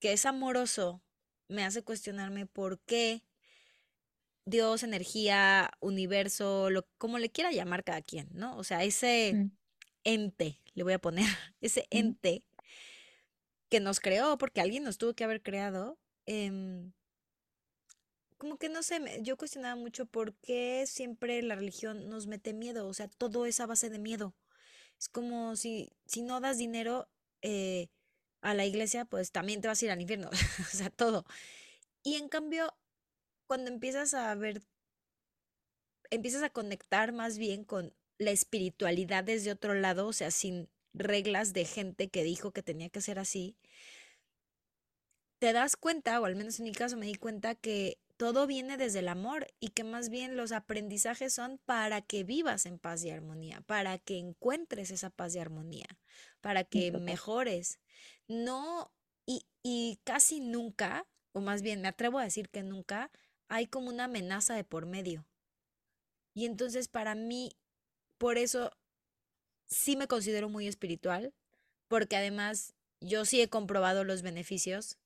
que es amoroso, me hace cuestionarme por qué Dios, energía, universo, lo, como le quiera llamar cada quien, ¿no? O sea, ese mm, ente, le voy a poner, ese ente que nos creó, porque alguien nos tuvo que haber creado, em, como que no sé, yo cuestionaba mucho por qué siempre la religión nos mete miedo, o sea, todo es a base de miedo. Es como si, si no das dinero eh, a la iglesia, pues también te vas a ir al infierno, o sea, todo. Y en cambio, cuando empiezas a ver, empiezas a conectar más bien con la espiritualidad desde otro lado, o sea, sin reglas de gente que dijo que tenía que ser así, te das cuenta, o al menos en mi caso me di cuenta que todo viene desde el amor y que más bien los aprendizajes son para que vivas en paz y armonía, para que encuentres esa paz y armonía, para que mejores. No, y, y casi nunca, o más bien me atrevo a decir que nunca, hay como una amenaza de por medio. Y entonces para mí, por eso sí me considero muy espiritual, porque además yo sí he comprobado los beneficios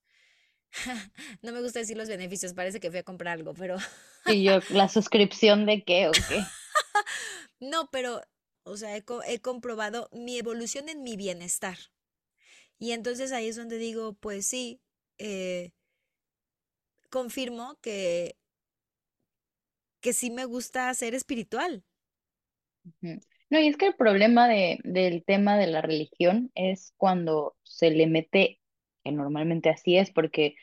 No me gusta decir los beneficios, parece que fui a comprar algo, pero Y yo, ¿la suscripción de qué o qué? no, pero, o sea, he, co- he comprobado mi evolución en mi bienestar. Y entonces ahí es donde digo, pues sí, eh, confirmo que, que sí me gusta ser espiritual. Ujú. No, y es que el problema de, del tema de la religión es cuando se le mete, que normalmente así es, porque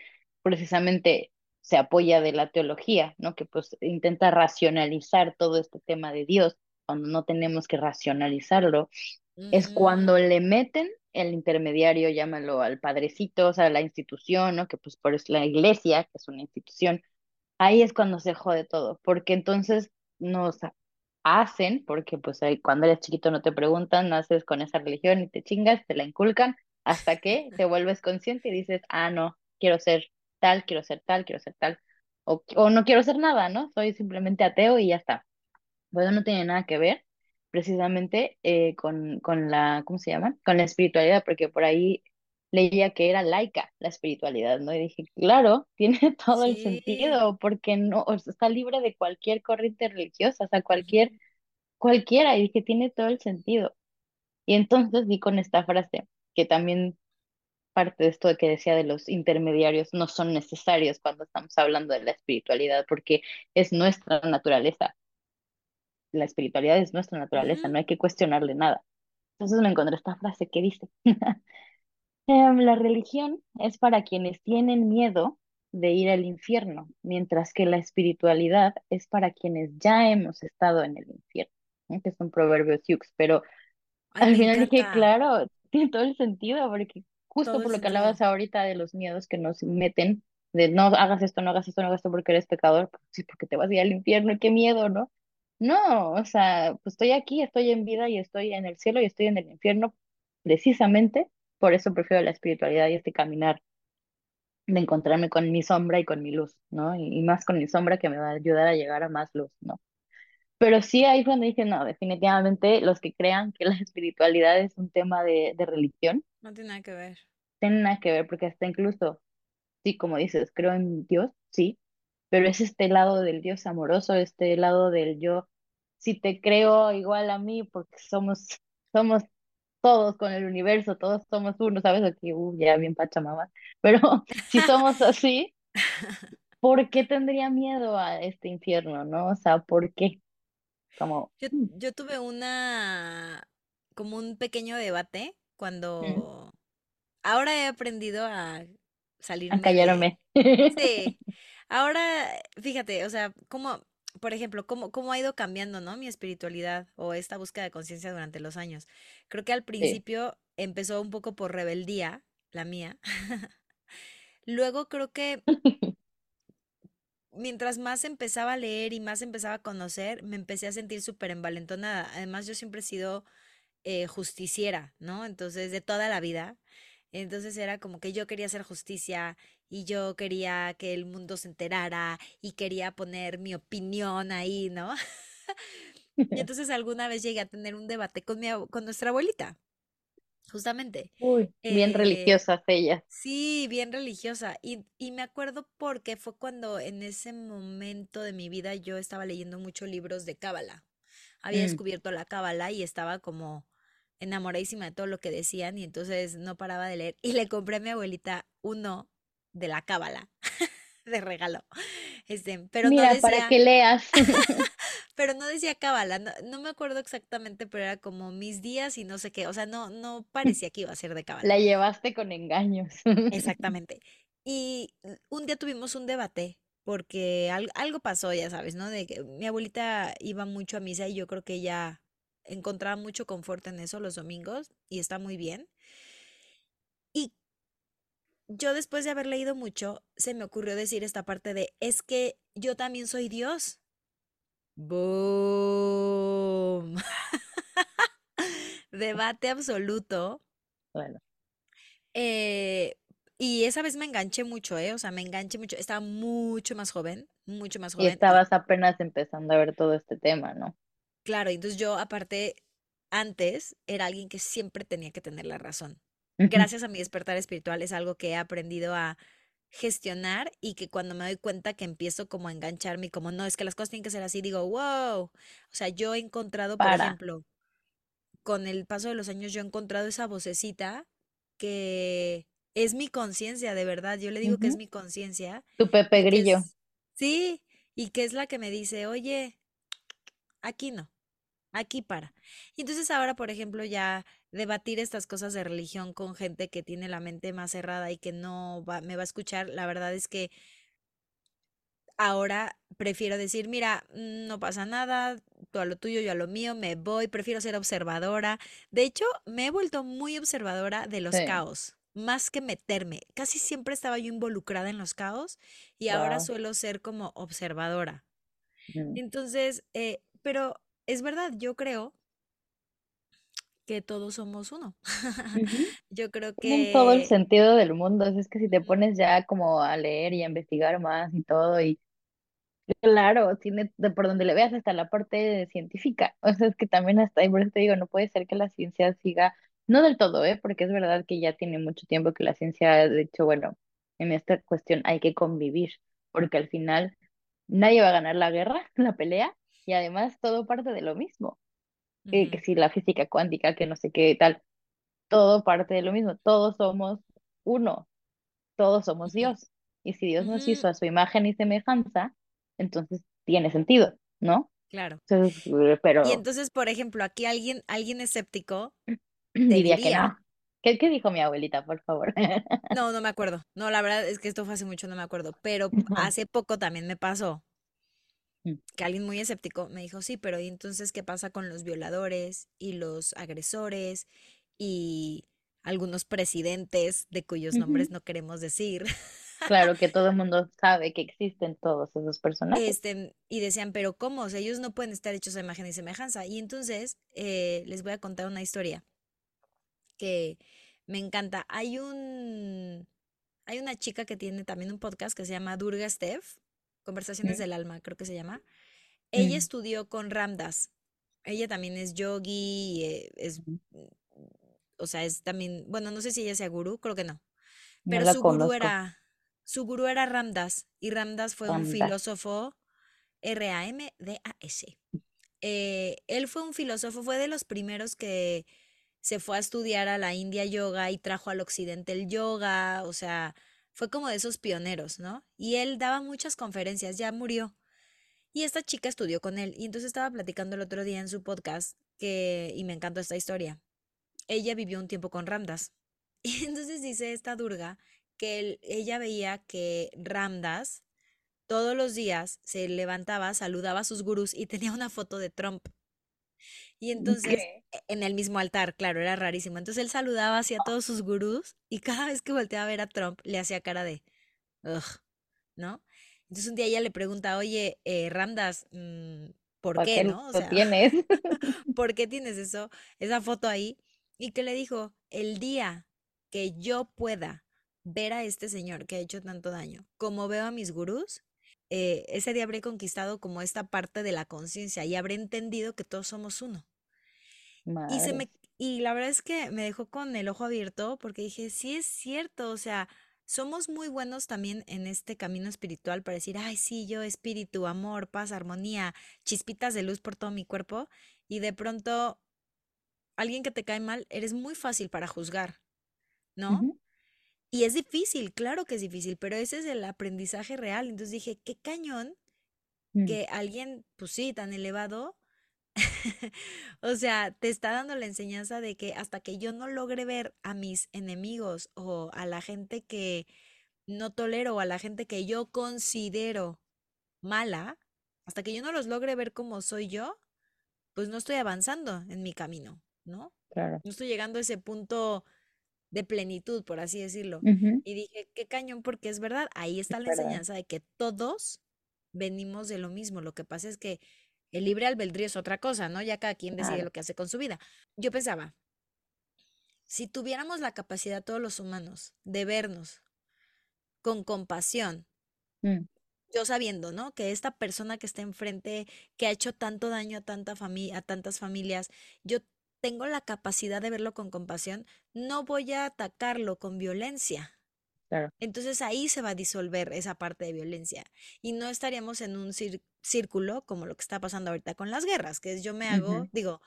precisamente se apoya de la teología, ¿no? Que pues intenta racionalizar todo este tema de Dios, cuando no tenemos que racionalizarlo, es Ujú, cuando le meten el intermediario, llámalo al padrecito, o sea, la institución, ¿no? Que pues por eso la iglesia, que es una institución Ahí es cuando se jode todo, porque entonces nos hacen, porque pues cuando eres chiquito no te preguntan, naces con esa religión y te chingas, te la inculcan, hasta que te vuelves consciente y dices, ah, no, quiero ser tal, quiero ser tal, quiero ser tal, o, o no quiero ser nada, ¿no? Soy simplemente ateo y ya está. Bueno, no tiene nada que ver precisamente eh, con, con la, ¿cómo se llama? Con la espiritualidad, porque por ahí leía que era laica la espiritualidad, ¿no? Y dije, claro, tiene todo el Sí. sentido, porque no, o sea, está libre de cualquier corriente religiosa, o sea, cualquier, cualquiera, y dije, tiene todo el sentido. Y entonces di con esta frase, que también parte de esto de que decía de los intermediarios no son necesarios cuando estamos hablando de la espiritualidad, porque es nuestra naturaleza la espiritualidad es nuestra naturaleza, ujú. no hay que cuestionarle nada. Entonces me encontré esta frase que dice, em, la religión es para quienes tienen miedo de ir al infierno, mientras que la espiritualidad es para quienes ya hemos estado en el infierno, ¿no? que es un proverbio Sioux, pero Ay, al me final dije, encanta claro, tiene todo el sentido, porque justo todo el por lo que sentido. hablabas ahorita de los miedos que nos meten, de no hagas esto, no hagas esto, no hagas esto porque eres pecador, pues sí, porque te vas a ir al infierno, qué miedo, ¿no? No, o sea, pues estoy aquí, estoy en vida y estoy en el cielo y estoy en el infierno, precisamente por eso prefiero la espiritualidad y este caminar de encontrarme con mi sombra y con mi luz, ¿no? Y, y más con mi sombra que me va a ayudar a llegar a más luz, ¿no? Pero sí ahí fue donde dije, no, definitivamente los que crean que la espiritualidad es un tema de, de religión, No tiene nada que ver. tienen nada que ver, porque hasta incluso, sí, como dices, creo en Dios, sí, pero es este lado del Dios amoroso, este lado del yo, si te creo igual a mí, porque somos, somos todos con el universo, todos somos uno, ¿sabes? Aquí, uh, ya bien pachamama, pero si somos así, ¿por qué tendría miedo a este infierno, no? O sea, ¿por qué? Como, Yo, mm, yo tuve una, como un pequeño debate mm, cuando ahora he aprendido a a salirme de, callarme. sí, ahora, fíjate, o sea, como, por ejemplo, cómo, cómo ha ido cambiando, ¿no? Mi espiritualidad o esta búsqueda de conciencia durante los años. Creo que al Sí. principio empezó un poco por rebeldía, la mía. Luego creo que mientras más empezaba a leer y más empezaba a conocer, me empecé a sentir súper envalentonada. Además, yo siempre he sido eh, justiciera, ¿no? Entonces, de toda la vida. Entonces era como que yo quería hacer justicia y yo quería que el mundo se enterara y quería poner mi opinión ahí, ¿no? Y entonces alguna vez llegué a tener un debate con mi, con nuestra abuelita, justamente. Uy, bien Eh, religiosas ellas. sí, bien religiosa. Y, y me acuerdo porque fue cuando en ese momento de mi vida yo estaba leyendo muchos libros de Cábala. Había Mm, descubierto la Cábala y estaba como enamoradísima de todo lo que decían y entonces no paraba de leer. Y le compré a mi abuelita uno de la cábala de regalo. Este, pero no Mira, para que leas. pero no decía cábala, no, no me acuerdo exactamente, pero era como mis días y no sé qué. O sea, no, no parecía que iba a ser de cábala. La llevaste con engaños. Exactamente. Y un día tuvimos un debate porque al- algo pasó, ya sabes, ¿no? De que mi abuelita iba mucho a misa y yo creo que ella encontraba mucho confort en eso los domingos y está muy bien. Yo después de haber leído mucho, se me ocurrió decir esta parte de, es que yo también soy Dios. Boom. Debate absoluto. Bueno, Eh, y esa vez me enganché mucho, ¿eh? O sea, me enganché mucho. Estaba mucho más joven, mucho más joven. Y estabas apenas empezando a ver todo este tema, ¿no? claro, entonces yo aparte, antes era alguien que siempre tenía que tener la razón. Gracias a mi despertar espiritual es algo que he aprendido a gestionar y que cuando me doy cuenta que empiezo como a engancharme y como no, es que las cosas tienen que ser así, digo, wow. O sea, yo he encontrado, por ejemplo, con el paso de los años, yo he encontrado esa vocecita que es mi conciencia, de verdad. Yo le digo que es mi conciencia Tu Pepe Grillo. es, sí, y que es la que me dice, oye, aquí no, aquí para. Y entonces ahora, por ejemplo, ya debatir estas cosas de religión con gente que tiene la mente más cerrada y que no va, me va a escuchar, la verdad es que ahora prefiero decir, mira, mm, no pasa nada, tú a lo tuyo, yo a lo mío, me voy, prefiero ser observadora. De hecho, me he vuelto muy observadora de los Sí. caos, más que meterme. Casi siempre estaba yo involucrada en los caos y ahora suelo ser como observadora. Mm. Entonces, eh, pero es verdad, yo creo que todos somos uno. Ujú. Yo creo Tienen todo el que... sentido del mundo. Es que si te pones ya como a leer y a investigar más y todo, y claro, tiene de por donde le veas hasta la parte científica. O sea, es que también hasta ahí, por eso te digo, no puede ser que la ciencia siga, no del todo, ¿eh? Porque es verdad que ya tiene mucho tiempo que la ciencia, de hecho, bueno, en esta cuestión hay que convivir, porque al final nadie va a ganar la guerra, la pelea, y además todo parte de lo mismo. Que, que si la física cuántica, que no sé qué tal, todo parte de lo mismo. Todos somos uno, todos somos Dios. Y si Dios nos hizo a su imagen y semejanza, entonces tiene sentido, ¿no? claro. Entonces, eh, Y pero entonces, por ejemplo, aquí alguien, alguien escéptico te diría que diría, no. ¿Qué, qué dijo mi abuelita, por favor? no, no me acuerdo. No, la verdad es que esto fue hace mucho, no me acuerdo. Pero hace poco también me pasó que alguien muy escéptico me dijo, sí, pero ¿y entonces qué pasa con los violadores y los agresores y algunos presidentes de cuyos nombres no queremos decir? Claro que todo el mundo sabe que existen todos esos personajes. Este, y decían, pero ¿cómo? O sea, ellos no pueden estar hechos a imagen y semejanza. Y entonces eh, les voy a contar una historia que me encanta. Hay un, hay una chica que tiene también un podcast que se llama Durga Steph, Conversaciones del Alma, creo que se llama. Ella estudió con Ramdas. Ella también es yogi, eh, es, o sea, es también, bueno, no sé si ella sea gurú, creo que no, pero su gurú conozco. era, su gurú era Ramdas y Ramdas fue un filósofo R-A-M-D-A-S. Eh, él fue un filósofo, fue de los primeros que se fue a estudiar a la India yoga y trajo al occidente el yoga, o sea, fue como de esos pioneros, ¿no? Y él daba muchas conferencias, ya murió. Y esta chica estudió con él y entonces estaba platicando el otro día en su podcast que, y me encantó esta historia. Ella vivió un tiempo con Ramdas. Y entonces dice esta Durga que ella veía que Ramdas todos los días se levantaba, saludaba a sus gurús y tenía una foto de Trump. Y entonces, ¿Qué? e- en el mismo altar, claro, era rarísimo. Entonces él saludaba hacia todos sus gurús y cada vez que volteaba a ver a Trump le hacía cara de, ugh, ¿no? Entonces un día ella le pregunta, oye, eh, Ramdas, mm, ¿por ¿Para qué, no? O sea, tienes? ¿por qué tienes eso, esa foto ahí? Y que le dijo, el día que yo pueda ver a este señor que ha hecho tanto daño, como veo a mis gurús, eh, ese día habré conquistado como esta parte de la conciencia y habré entendido que todos somos uno. Y se me, y la verdad es que me dejó con el ojo abierto porque dije, sí es cierto, o sea, somos muy buenos también en este camino espiritual para decir, ay, sí, yo espíritu, amor, paz, armonía, chispitas de luz por todo mi cuerpo, y de pronto alguien que te cae mal, eres muy fácil para juzgar, ¿no? Y es difícil, claro que es difícil, pero ese es el aprendizaje real. Entonces dije, qué cañón mm, que alguien, pues sí, tan elevado, o sea, te está dando la enseñanza de que hasta que yo no logre ver a mis enemigos o a la gente que no tolero o a la gente que yo considero mala, hasta que yo no los logre ver como soy yo, pues no estoy avanzando en mi camino, ¿no? claro. No estoy llegando a ese punto de plenitud, por así decirlo. Y dije, qué cañón, porque es verdad, ahí es está la verdad. enseñanza de que todos venimos de lo mismo. Lo que pasa es que el libre albedrío es otra cosa, ¿no? Ya cada quien decide lo que hace con su vida. Yo pensaba, si tuviéramos la capacidad todos los humanos de vernos con compasión, mm, yo sabiendo, ¿no? Que esta persona que está enfrente, que ha hecho tanto daño a tanta familia, a tantas familias, yo tengo la capacidad de verlo con compasión, no voy a atacarlo con violencia. claro. Entonces ahí se va a disolver esa parte de violencia y no estaríamos en un cir- círculo como lo que está pasando ahorita con las guerras, que es yo me hago, digo,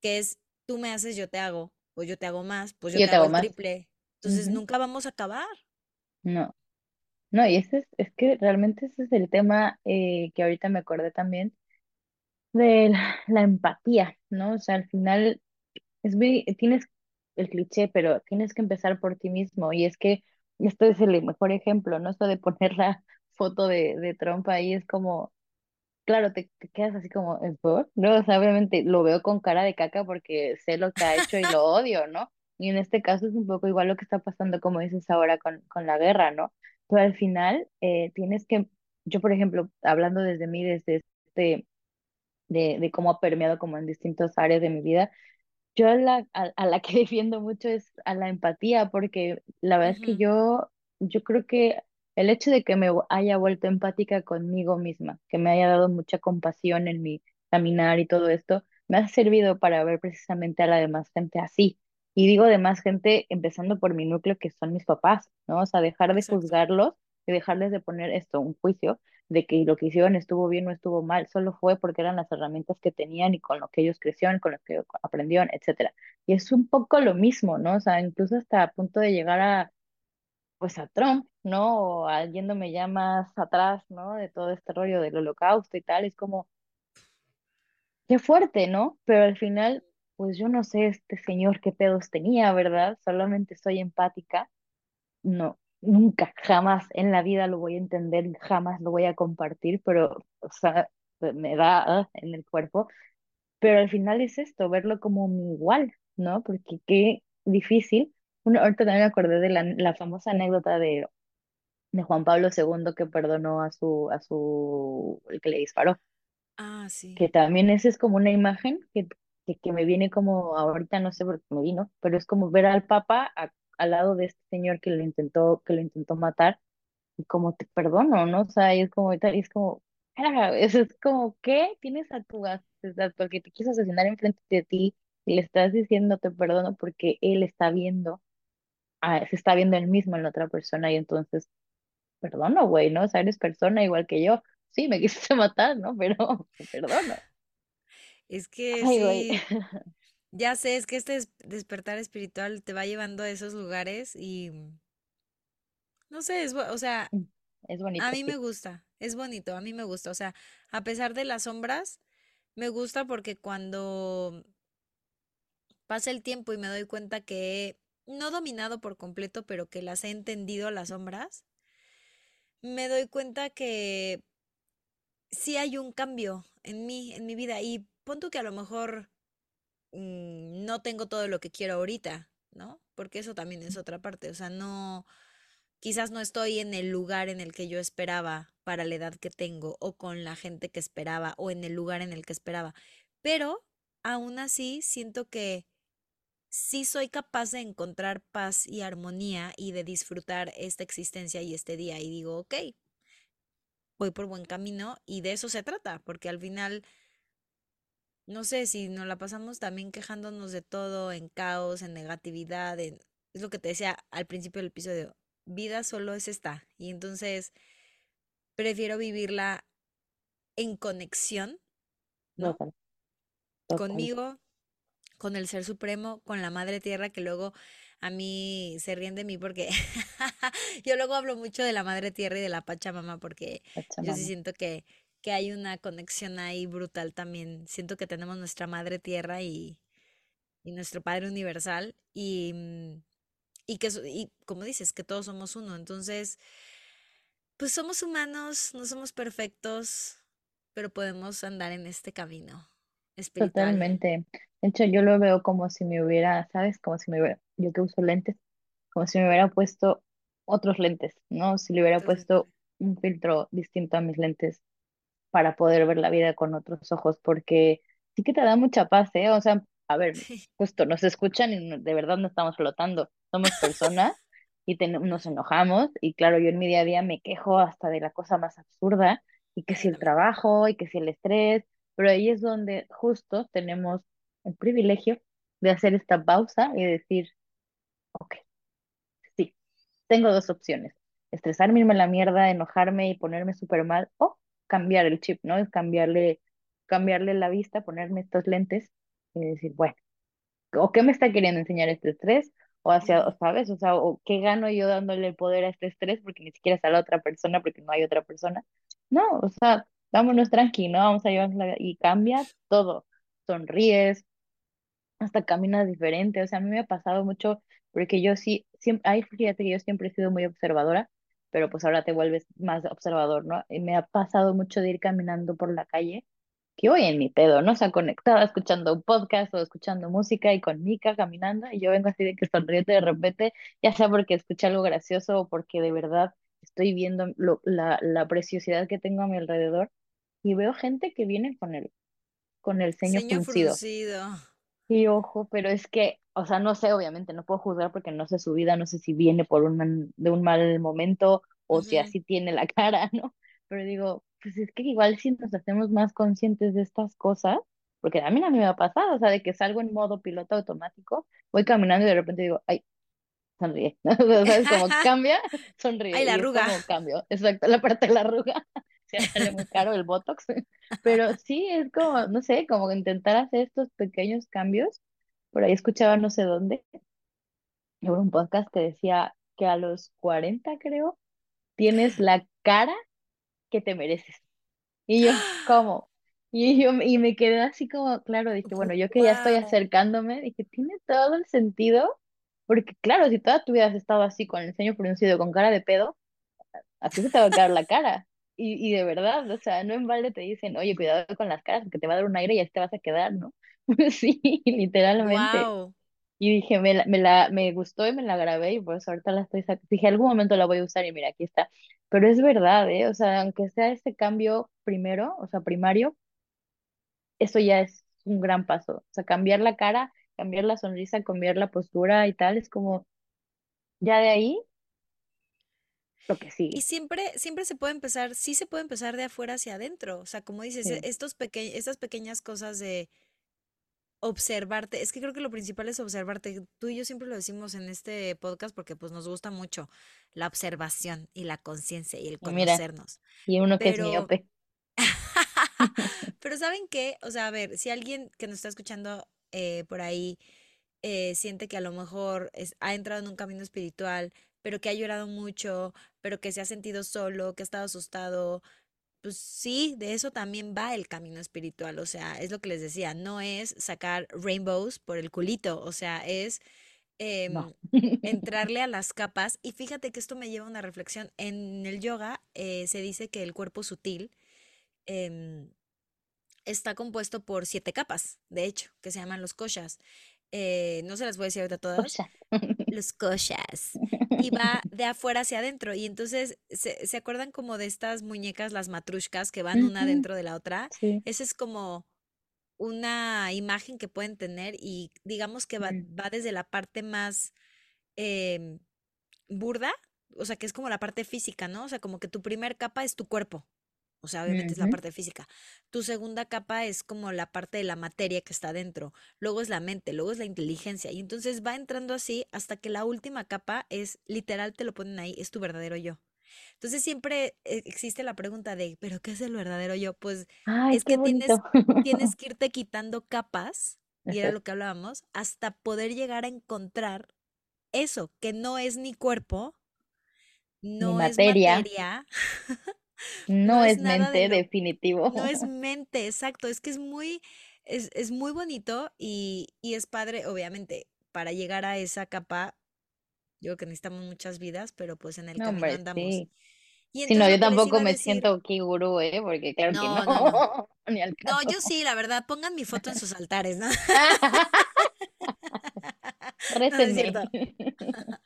que es tú me haces, yo te hago, pues yo te hago más, pues yo yo te te hago hago el más. triple. Entonces nunca vamos a acabar. No, no, y ese es, es que realmente ese es el tema eh, que ahorita me acordé también de la, la empatía, ¿no? O sea, al final es muy, tienes el cliché, pero tienes que empezar por ti mismo. Y es que esto es el mejor ejemplo, ¿no? Esto de poner la foto de, de Trump ahí es como Claro, te, te quedas así como, ¿en por? No, o sea, obviamente lo veo con cara de caca porque sé lo que ha hecho y lo odio, ¿no? Y en este caso es un poco igual lo que está pasando, como dices ahora, con, con la guerra, ¿no? Pero al final eh, tienes que, yo por ejemplo, hablando desde mí, desde este, de, de cómo ha permeado como en distintas áreas de mi vida, yo a la, a, a la que defiendo mucho es a la empatía, porque la verdad es que yo, yo creo que el hecho de que me haya vuelto empática conmigo misma, que me haya dado mucha compasión en mi caminar y todo esto, me ha servido para ver precisamente a la demás gente así. Y digo demás gente empezando por mi núcleo, que son mis papás, ¿no? O sea, dejar de exacto. juzgarlos y dejarles de poner esto, un juicio de que lo que hicieron estuvo bien o estuvo mal, solo fue porque eran las herramientas que tenían y con lo que ellos crecieron, con lo que aprendieron, etcétera. Y es un poco lo mismo, ¿no? O sea, incluso hasta a punto de llegar a, pues a Trump, ¿no? O a yéndome ya más atrás, ¿no? De todo este rollo del holocausto y tal, es como, qué fuerte, ¿no? Pero al final, pues yo no sé este señor qué pedos tenía, ¿verdad? Solamente soy empática no, nunca, jamás en la vida lo voy a entender, jamás lo voy a compartir, pero, o sea, me da ah, en el cuerpo. Pero al final es esto, verlo como mi igual, ¿no? Porque qué difícil. Bueno, ahorita también me acordé de la, la famosa anécdota de, de Juan Pablo segundo que perdonó a su, a su, el que le disparó Ah, sí. que también esa es como una imagen que, que, que me viene como ahorita, no sé por qué me vino, pero es como ver al Papa a- al lado de este señor que lo intentó, que lo intentó matar, y como te perdono, ¿no? O sea, y es como, y es como, "Ah", eso es como, ¿qué? Tienes a tu porque te quiso asesinar enfrente de ti, y le estás diciendo te perdono porque él está viendo, ah, se está viendo él mismo en la otra persona, y entonces, perdono, güey, ¿no? O sea, eres persona igual que yo. Sí, me quisiste matar, ¿no? Pero te perdono. Es que Ay, güey. sí, ya sé, es que este des- despertar espiritual te va llevando a esos lugares y no sé, es, bu- o sea, Mm, Es a bonito, mí me sí. gusta, es bonito, a mí me gusta, o sea, a pesar de las sombras, me gusta porque cuando pasa el tiempo y me doy cuenta que no dominado por completo, pero que las he entendido las sombras, me doy cuenta que sí hay un cambio en mí, en mi vida. Y pon tú que a lo mejor mm, no tengo todo lo que quiero ahorita, ¿no? Porque eso también es otra parte, o sea, no, quizás no estoy en el lugar en el que yo esperaba para la edad que tengo o con la gente que esperaba o en el lugar en el que esperaba, pero aún así siento que sí soy capaz de encontrar paz y armonía y de disfrutar esta existencia y este día y digo, ok, voy por buen camino y de eso se trata, porque al final No sé si nos la pasamos también quejándonos de todo, en caos, en negatividad, en... Es lo que te decía al principio del episodio, vida solo es esta. Y entonces prefiero vivirla en conexión, ¿no? Conmigo, con el Ser Supremo, con la Madre Tierra, que luego a mí se ríen de mí porque yo luego hablo mucho de la Madre Tierra y de la Pachamama porque yo sí siento que, que hay una conexión ahí brutal también. Siento que tenemos nuestra Madre Tierra y, y nuestro Padre Universal y, mm, y que, y como dices, que todos somos uno. Entonces, pues somos humanos, no somos perfectos, pero podemos andar en este camino espiritual. Totalmente. De hecho, yo lo veo como si me hubiera, ¿sabes? Como si me hubiera, yo que uso lentes, como si me hubiera puesto otros lentes, ¿no? Si le hubiera puesto un filtro distinto a mis lentes para poder ver la vida con otros ojos, porque sí que te da mucha paz, ¿eh? O sea, a ver, justo nos escuchan y de verdad no estamos flotando, somos personas y ten- nos enojamos y claro, yo en mi día a día me quejo hasta de la cosa más absurda y que si el trabajo y que si el estrés, pero ahí es donde justo tenemos el privilegio de hacer esta pausa y decir, ok, sí. Tengo dos opciones, estresarme, irme a la mierda, enojarme y ponerme súper mal, o cambiar el chip, ¿no? Es cambiarle, cambiarle la vista, ponerme estos lentes y decir, bueno, ¿o qué me está queriendo enseñar este estrés? O hacia. ¿sabes? O sea, o qué gano yo dándole el poder a este estrés porque ni siquiera es a la otra persona, porque no hay otra persona. No, o sea, vámonos tranqui, ¿no? Vamos a llevarnos y cambia todo. Sonríes, hasta caminas diferente. O sea, a mí me ha pasado mucho, porque yo sí, siempre, ay, fíjate que yo siempre he sido muy observadora, pero pues ahora te vuelves más observador, ¿no? Y me ha pasado mucho de ir caminando por la calle, que voy en mi pedo, ¿no? O sea, conectada, escuchando un podcast o escuchando música y con Mika caminando, y yo vengo así de que sonriente de repente, ya sea porque escuché algo gracioso o porque de verdad estoy viendo lo- la, la preciosidad que tengo a mi alrededor, y veo gente que viene con el, con el ceño Ceño fruncido. fruncido. Sí, ojo, pero es que, o sea, no sé, obviamente, no puedo juzgar porque no sé su vida, no sé si viene por un de un mal momento o si Ujú. así tiene la cara, ¿no? Pero digo, pues es que igual si nos hacemos más conscientes de estas cosas, porque a mí no me ha pasado, o sea, de que salgo en modo piloto automático, voy caminando y de repente digo, ay, sonríe, o sea, ¿sabes? Como cambia, Ay, sonríe, la y es arruga. como cambio, exacto, la parte de la arruga, se sale muy caro el Botox, pero sí, es como, no sé, como intentar hacer estos pequeños cambios por ahí escuchaba no sé dónde, en un podcast que decía que a los 40 creo, tienes la cara que te mereces. Y yo, ¿cómo? Y yo y me quedé así como, claro, dije, bueno, yo que ya estoy Wow. acercándome, dije, tiene todo el sentido, porque claro, si toda tu vida has estado así con el ceño fruncido, con cara de pedo, así se te va a quedar la cara. Y, y de verdad, o sea, no en balde te dicen, oye, cuidado con las caras, porque te va a dar un aire y así te vas a quedar, ¿no? Sí, literalmente. Wow. Y dije, me la, me la, me gustó y me la grabé y por eso ahorita la estoy sacando. Dije, algún momento la voy a usar y mira, aquí está. Pero es verdad, ¿eh? O sea, aunque sea este cambio primero, o sea, primario, eso ya es un gran paso. O sea, cambiar la cara, cambiar la sonrisa, cambiar la postura y tal, es como, ya de ahí, lo que Y sigue. siempre, siempre se puede empezar, sí se puede empezar de afuera hacia adentro. O sea, como dices, Sí. estos peque- estas pequeñas cosas de observarte. Es que creo que lo principal es observarte. Tú y yo siempre lo decimos en este podcast porque pues nos gusta mucho la observación y la conciencia y el Y mira, conocernos. y uno que es miope. pero ¿saben qué? O sea, a ver, si alguien que nos está escuchando eh, por ahí eh, siente que a lo mejor es- ha entrado en un camino espiritual, pero que ha llorado mucho, pero que se ha sentido solo, que ha estado asustado, pues sí, de eso también va el camino espiritual. O sea, es lo que les decía, no es sacar rainbows por el culito, o sea, es No. em, entrarle a las capas. Y fíjate que esto me lleva a una reflexión. En el yoga eh, se dice que el cuerpo sutil em, está compuesto por siete capas, de hecho, que se llaman los koshas. Eh, no se las voy a decir ahorita todas, Cosa. los koshas. Y va de afuera hacia adentro. Y entonces, ¿se, se acuerdan como de estas muñecas, las matrushkas, que van una dentro de la otra? Sí. Esa es como una imagen que pueden tener y digamos que va, va desde la parte más em, burda, o sea, que es como la parte física, ¿no? O sea, como que tu primer capa es tu cuerpo. O sea, obviamente es la parte física. Tu segunda capa es como la parte de la materia que está dentro. Luego es la mente, luego es la inteligencia. Y entonces va entrando así hasta que la última capa es, literal, te lo ponen ahí, es tu verdadero yo. Entonces siempre eh, existe la pregunta de, ¿pero qué es el verdadero yo? Pues Ay, es que tienes, tienes que irte quitando capas y era lo que hablábamos, hasta poder llegar a encontrar eso, que no es ni cuerpo, no es materia materia, no no es es nada de mente lo, definitivo. no es mente, exacto, es que es muy, es, es muy bonito y, y es padre, obviamente, para llegar a esa capa, yo creo que necesitamos muchas vidas, pero pues en el No, camino hombre, andamos. sí. Y Si no, yo tampoco me decir, siento ¿eh? Porque claro que no, no, no, no. ni al No, caso. yo sí, la verdad, pongan mi foto en sus altares, ¿no? No, no es Récenme. cierto.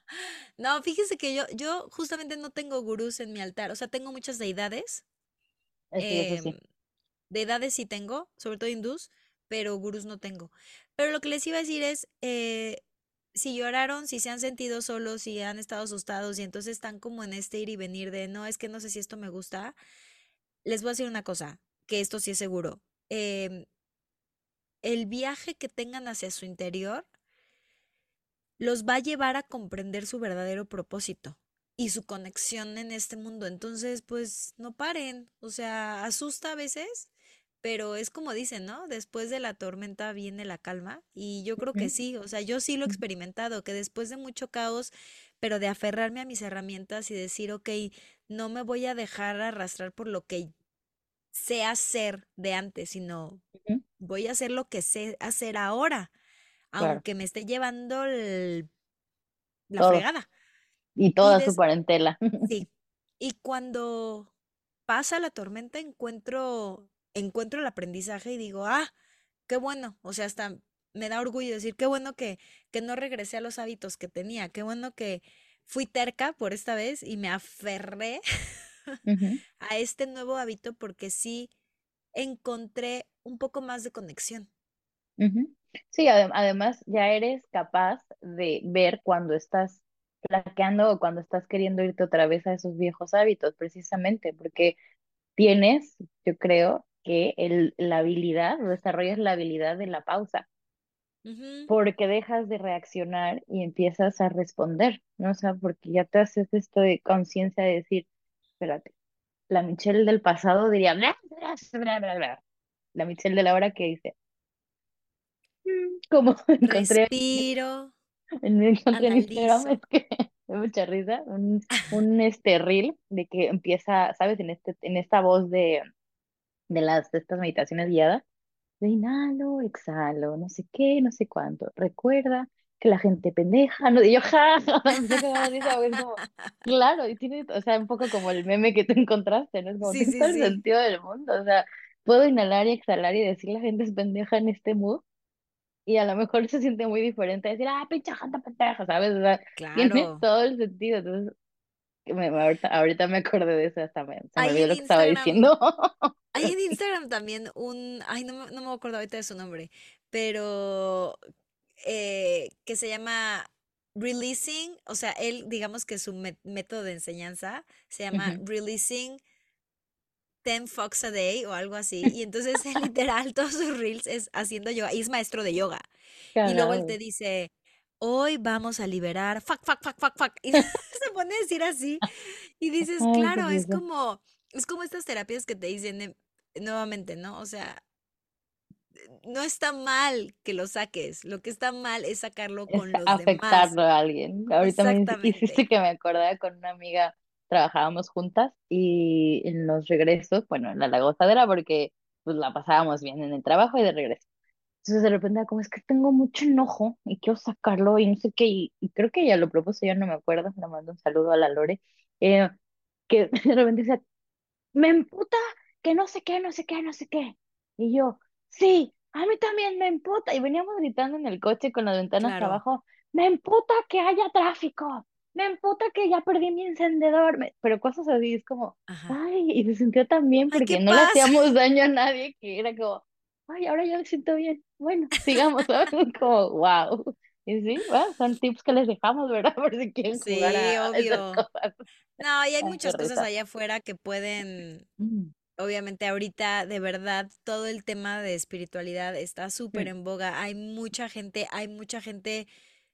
No, fíjese que yo, yo justamente no tengo gurús en mi altar, o sea, tengo muchas deidades, Sí, em, sí. deidades sí tengo, sobre todo hindús, pero gurús no tengo. Pero lo que les iba a decir es, eh, si lloraron, si se han sentido solos, si han estado asustados y entonces están como en este ir y venir de, no, es que no sé si esto me gusta, les voy a decir una cosa, que esto sí es seguro. em, el viaje que tengan hacia su interior los va a llevar a comprender su verdadero propósito y su conexión en este mundo. Entonces, pues no paren, o sea, asusta a veces, pero es como dicen, ¿no? Después de la tormenta viene la calma y yo creo que sí, o sea, yo sí lo he experimentado, que después de mucho caos, pero de aferrarme a mis herramientas y decir, ok, no me voy a dejar arrastrar por lo que sé hacer de antes, sino voy a hacer lo que sé hacer ahora, Claro, aunque me esté llevando el- la todo. fregada. Y Y toda su parentela. sí, y cuando pasa la tormenta encuentro, encuentro el aprendizaje y digo, ah, qué bueno, o sea, hasta me da orgullo decir, qué bueno que, que no regresé a los hábitos que tenía, qué bueno que fui terca por esta vez y me aferré a este nuevo hábito porque sí encontré un poco más de conexión. ujú. Sí, adem- además ya eres capaz de ver cuando estás flaqueando o cuando estás queriendo irte otra vez a esos viejos hábitos, precisamente, porque tienes, yo creo, que el, la habilidad, desarrollas la habilidad de la pausa, porque dejas de reaccionar y empiezas a responder, ¿no? O sea, porque ya te haces esto de conciencia de decir, espérate, la Michelle del pasado diría, bla, bla, bla, bla, bla. La Michelle de la hora que dice, como encontré, Respiro, en- encontré en Instagram, analizo. es que da mucha risa, un, un este reel de que empieza, ¿sabes? En este, en esta voz de, de las, de estas meditaciones guiadas de inhalo, exhalo, no sé qué, no sé cuánto. Recuerda que la gente pendeja, no, y yo, ja, ja, de claro, y tiene, o sea, un poco como el meme que tú encontraste, ¿no? Es como, Sí, tiene sí, todo el sí. sentido del mundo, o sea, puedo inhalar y exhalar y decir la gente es pendeja en este mood, y a lo mejor se siente muy diferente a decir, ah, pinche gente pendeja, ¿sabes? O sea, tiene Claro. todo el sentido, entonces, me, ahorita, ahorita me acordé de eso, hasta me, se me olvidó lo que estaba diciendo. hay en Instagram también un, ay, no, me- no me acuerdo ahorita de su nombre, pero eh, que se llama Releasing, o sea, él, digamos que su mé- método de enseñanza se llama Releasing 10 Fox a Day o algo así, y entonces literal todos sus reels es haciendo yoga, y es maestro de yoga, y luego él te dice, hoy vamos a liberar, fuck, fuck, fuck, fuck, fuck, y se pone a decir así, y dices, Ay, claro, es como, es como estas terapias que te dicen em, nuevamente, ¿no? O sea, no está mal que lo saques, lo que está mal es sacarlo es con los demás. afectarlo a alguien. Ahorita me hiciste que me acordara con una amiga, trabajábamos juntas y en los regresos, bueno, en la gozadera porque pues la pasábamos bien en el trabajo y de regreso. Entonces de repente como es que tengo mucho enojo y quiero sacarlo y no sé qué, y, y creo que ella lo propuso, yo no me acuerdo, le mando un saludo a la Lore, eh, que de repente dice, me emputa que no sé qué, no sé qué, no sé qué. Y yo, sí, a mí también me emputa. Y veníamos gritando en el coche con las ventanas Claro. abajo, me emputa que haya tráfico, me emputa que ya perdí mi encendedor, pero cosas así, es como, Ajá. ay, y se sintió tan bien Ay, porque no le hacíamos daño a nadie, que era como, ay, ahora ya me siento bien, bueno, sigamos, ¿sabes? Como, wow. Y sí, bueno, son tips que les dejamos, ¿verdad? Por si quieren jugar Sí, esas obvio. cosas. No, y hay Ay, muchas cosas allá afuera que pueden, Mm, obviamente ahorita de verdad todo el tema de espiritualidad está súper mm. en boga. Hay mucha gente, hay mucha gente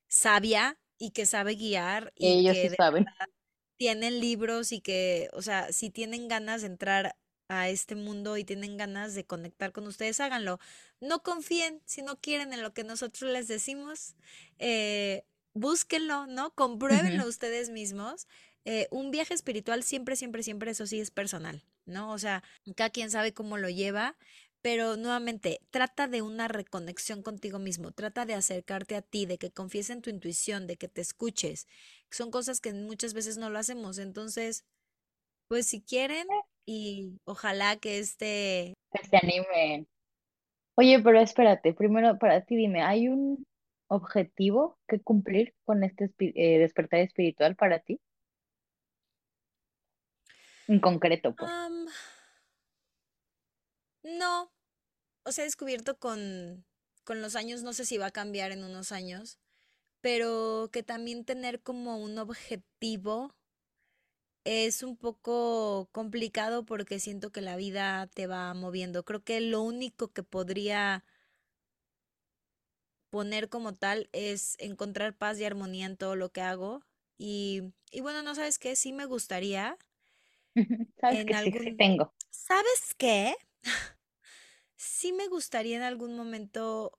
sabia y que sabe guiar y Ellos que saben. tienen libros y que, o sea, si tienen ganas de entrar a este mundo y tienen ganas de conectar con ustedes, háganlo. No confíen si no quieren en lo que nosotros les decimos. eh, búsquenlo, ¿no? Compruébenlo ustedes mismos. Eh, un viaje espiritual siempre, siempre, siempre, eso sí es personal, ¿no? O sea, cada quien sabe cómo lo lleva, pero nuevamente, trata de una reconexión contigo mismo, trata de acercarte a ti, de que confíes en tu intuición, de que te escuches. Son cosas que muchas veces no lo hacemos. Entonces, pues si quieren y ojalá que este... Que se animen. Oye, pero espérate, primero para ti dime, ¿hay un objetivo que cumplir con este eh, despertar espiritual para ti? En concreto, pues. no, o sea, he descubierto con, con los años, no sé si va a cambiar en unos años, pero que también tener como un objetivo es un poco complicado porque siento que la vida te va moviendo. Creo que lo único que podría poner como tal es encontrar paz y armonía en todo lo que hago. Y, y bueno, no sabes qué, sí me gustaría Sabes en que sí, sí algún... tengo. ¿Sabes qué? Sí me gustaría en algún momento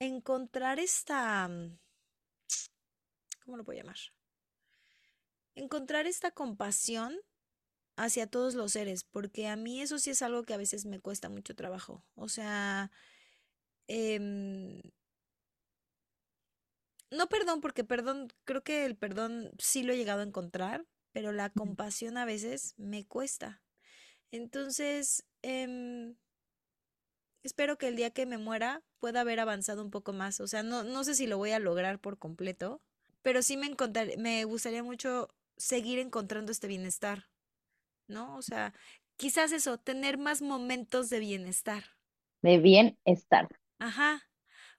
encontrar esta... mm, ¿Cómo lo puedo llamar? Encontrar esta compasión hacia todos los seres, porque a mí eso sí es algo que a veces me cuesta mucho trabajo. O sea, em, no perdón, porque perdón, creo que el perdón sí lo he llegado a encontrar, pero la compasión a veces me cuesta. Entonces, em, espero que el día que me muera pueda haber avanzado un poco más. O sea, no, no sé si lo voy a lograr por completo, pero sí me encontrar- me gustaría mucho seguir encontrando este bienestar, ¿no? O sea, quizás eso, tener más momentos de bienestar. De bienestar. Ajá,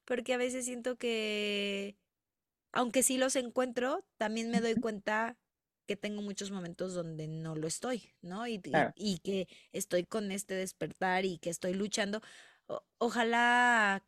porque a veces siento que, aunque sí los encuentro, también me doy cuenta que tengo muchos momentos donde no lo estoy, ¿no? Y, y- Claro. y que estoy con este despertar y que estoy luchando. O- ojalá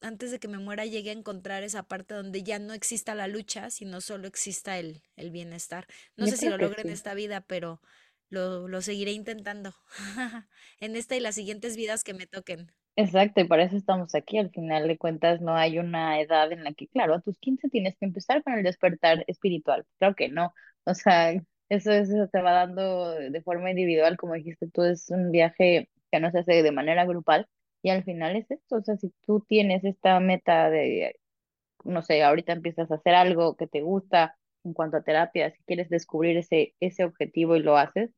antes de que me muera llegue a encontrar esa parte donde ya no exista la lucha, sino solo exista el, el bienestar. No Yo sé si lo logre en esta vida, pero lo, lo seguiré intentando. En esta y las siguientes vidas que me toquen. Exacto, y para eso estamos aquí. Al final de cuentas, no hay una edad en la que, claro, a tus 15 tienes que empezar con el despertar espiritual. Claro que no. O sea, eso, eso te va dando de forma individual, como dijiste tú, es un viaje que no se hace de manera grupal. Y al final es esto. O sea, si tú tienes esta meta de no sé, ahorita empiezas a hacer algo que te gusta en cuanto a terapia, si quieres descubrir ese, ese objetivo y lo haces,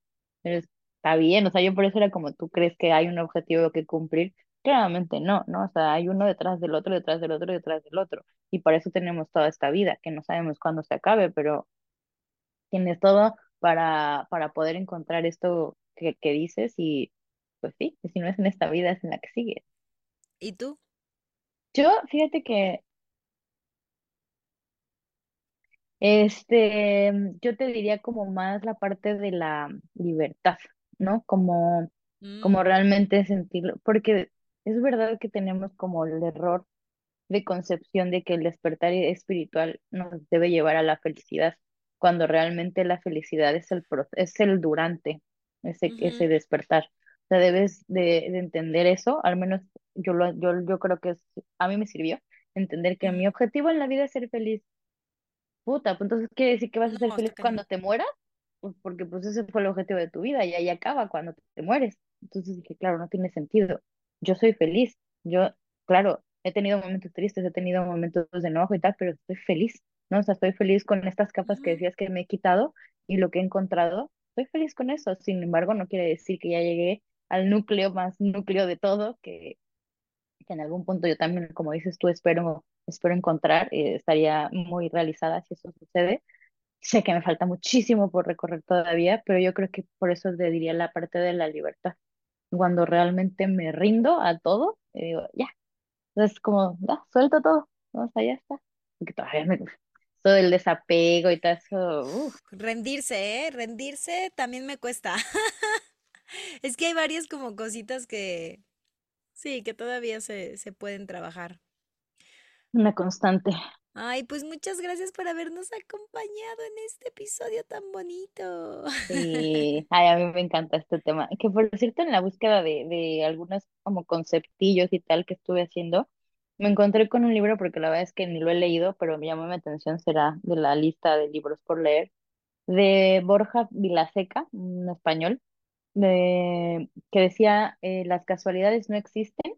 pues, está bien, o sea, yo por eso era como tú crees que hay un objetivo que cumplir, claramente no, ¿no? O sea, hay uno detrás del otro, detrás del otro, detrás del otro, y por eso tenemos toda esta vida, que no sabemos cuándo se acabe, pero tienes todo para, para poder encontrar esto que, que dices y pues sí, si no es en esta vida, es en la que sigue. ¿Y tú? Yo, fíjate que Este, yo te diría como más la parte de la libertad, ¿no? Como, como Mm, realmente sentirlo, porque es verdad que tenemos como el error de concepción de que el despertar espiritual nos debe llevar a la felicidad, cuando realmente la felicidad es el, es el durante ese, ese despertar. O sea, debes de, de entender eso, al menos yo, lo, yo, yo creo que es- a mí me sirvió entender que mi objetivo en la vida es ser feliz Puta, pues entonces quiere decir que vas a ser No, está feliz cuando te mueras, pues porque pues ese fue el objetivo de tu vida y ahí acaba cuando te mueres. Entonces dije, claro, no tiene sentido. Yo soy feliz. Yo, claro, he tenido momentos tristes, he tenido momentos de enojo y tal, pero estoy feliz, ¿no? O sea, estoy feliz con estas capas que decías que me he quitado y lo que he encontrado. Estoy feliz con eso. Sin embargo, no quiere decir que ya llegué al núcleo más núcleo de todo, que que en algún punto yo también, como dices tú, espero, espero encontrar, eh, estaría muy realizada si eso sucede. Sé que me falta muchísimo por recorrer todavía, pero yo creo que por eso te diría la parte de la libertad. Cuando realmente me rindo a todo, y digo, ya, es como, ya, suelto todo, sea, ya está. Porque todavía me, todo el desapego y todo eso, Rendirse, ¿eh? Rendirse también me cuesta. Es que hay varias como cositas que, sí, que todavía se, se pueden trabajar. una constante. Ay, pues muchas gracias por habernos acompañado en este episodio tan bonito. Sí, ay, a mí me encanta este tema. Que por cierto, en la búsqueda de, de algunos como conceptillos y tal que estuve haciendo, me encontré con un libro porque la verdad es que ni lo he leído, pero me llamó mi atención, será de la lista de libros por leer, de Borja Vilaseca, un español, de, que decía, eh, las casualidades no existen,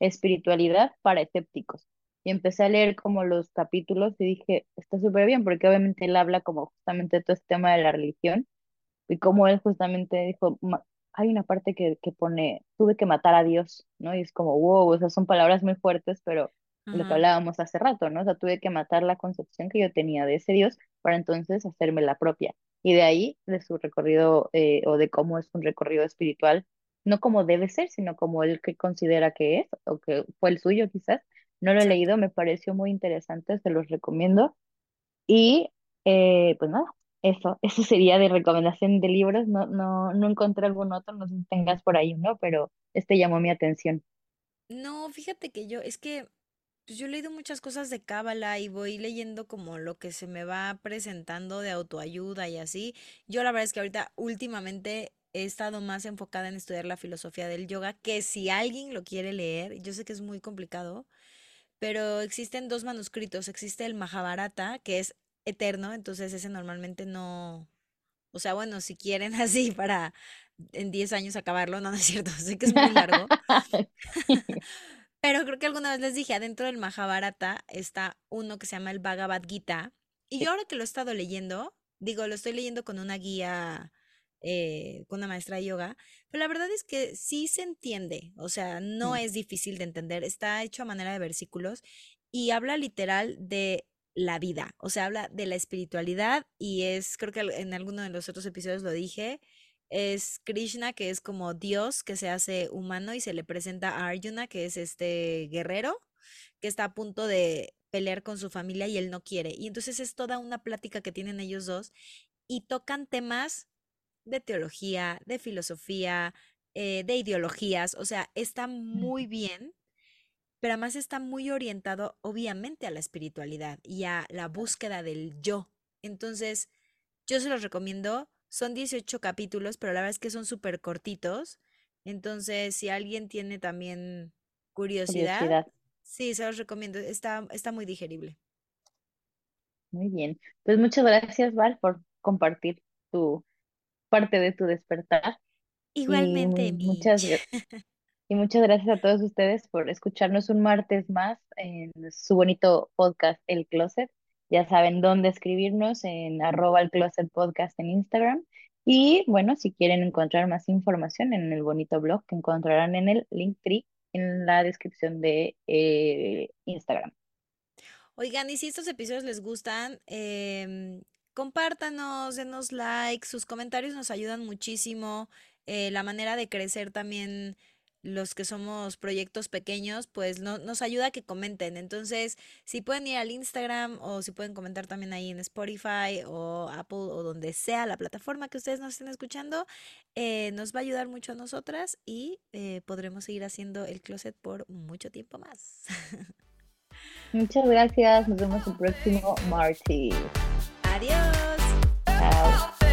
espiritualidad para escépticos. Y empecé a leer como los capítulos y dije, está súper bien, porque obviamente él habla como justamente de todo este tema de la religión y como él justamente dijo, "Ma- hay una parte que, que pone, tuve que matar a Dios, ¿no? Y es como, wow, o sea, son palabras muy fuertes, pero lo que hablábamos hace rato, ¿no? O sea, tuve que matar la concepción que yo tenía de ese Dios para entonces hacerme la propia. Y de ahí, de su recorrido, eh, o de cómo es un recorrido espiritual, no como debe ser, sino como él que considera que es, o que fue el suyo quizás. No lo he leído, me pareció muy interesante, se los recomiendo. Y eh, pues nada, eso, eso sería de recomendación de libros. No, no, no encontré algún otro, no sé si tengas por ahí uno, pero este llamó mi atención. No, fíjate que yo, es que pues yo he leído muchas cosas de Cábala y voy leyendo como lo que se me va presentando de autoayuda y así. Yo la verdad es que ahorita últimamente he estado más enfocada en estudiar la filosofía del yoga, que si alguien lo quiere leer, yo sé que es muy complicado, pero existen dos manuscritos. Existe el Mahabharata, que es eterno, entonces ese normalmente no, o sea, bueno, si quieren así para en 10 años acabarlo, no, no es cierto, sé que es muy largo. Pero creo que alguna vez les dije, adentro del Mahabharata está uno que se llama el Bhagavad Gita. Y yo ahora que lo he estado leyendo, digo, lo estoy leyendo con una guía, eh, con una maestra de yoga, pero la verdad es que sí se entiende, o sea, no es difícil de entender, está hecho a manera de versículos y habla literal de la vida, o sea, habla de la espiritualidad y es, creo que en alguno de los otros episodios lo dije, es Krishna, que es como Dios que se hace humano y se le presenta a Arjuna, que es este guerrero que está a punto de pelear con su familia y él no quiere. Y entonces es toda una plática que tienen ellos dos y tocan temas de teología, de filosofía, eh, de ideologías. O sea, está muy bien, pero además está muy orientado obviamente a la espiritualidad y a la búsqueda del yo. Entonces, yo se los recomiendo. Son 18 capítulos, pero la verdad es que son súper cortitos. Entonces, si alguien tiene también curiosidad, Curiosidad. sí, se los recomiendo. Está, está muy digerible. Muy bien. Pues muchas gracias, Val, por compartir tu parte de tu despertar. Y Igualmente, mu- muchas, Mitch. gra- y muchas gracias a todos ustedes por escucharnos un martes más en su bonito podcast El Closet. Ya saben dónde escribirnos en arroba el Closet Podcast en Instagram. Y bueno, si quieren encontrar más información en el bonito blog que encontrarán en el Linktree en la descripción de eh, Instagram. Oigan, y si estos episodios les gustan, em, compártanos, denos like, sus comentarios nos ayudan muchísimo. eh, la manera de crecer también los que somos proyectos pequeños, pues no, nos ayuda a que comenten. Entonces, si pueden ir al Instagram o si pueden comentar también ahí en Spotify o Apple o donde sea la plataforma que ustedes nos estén escuchando, eh, nos va a ayudar mucho a nosotras y eh, podremos seguir haciendo el closet por mucho tiempo más. Muchas gracias. Nos vemos el próximo martes. Adiós.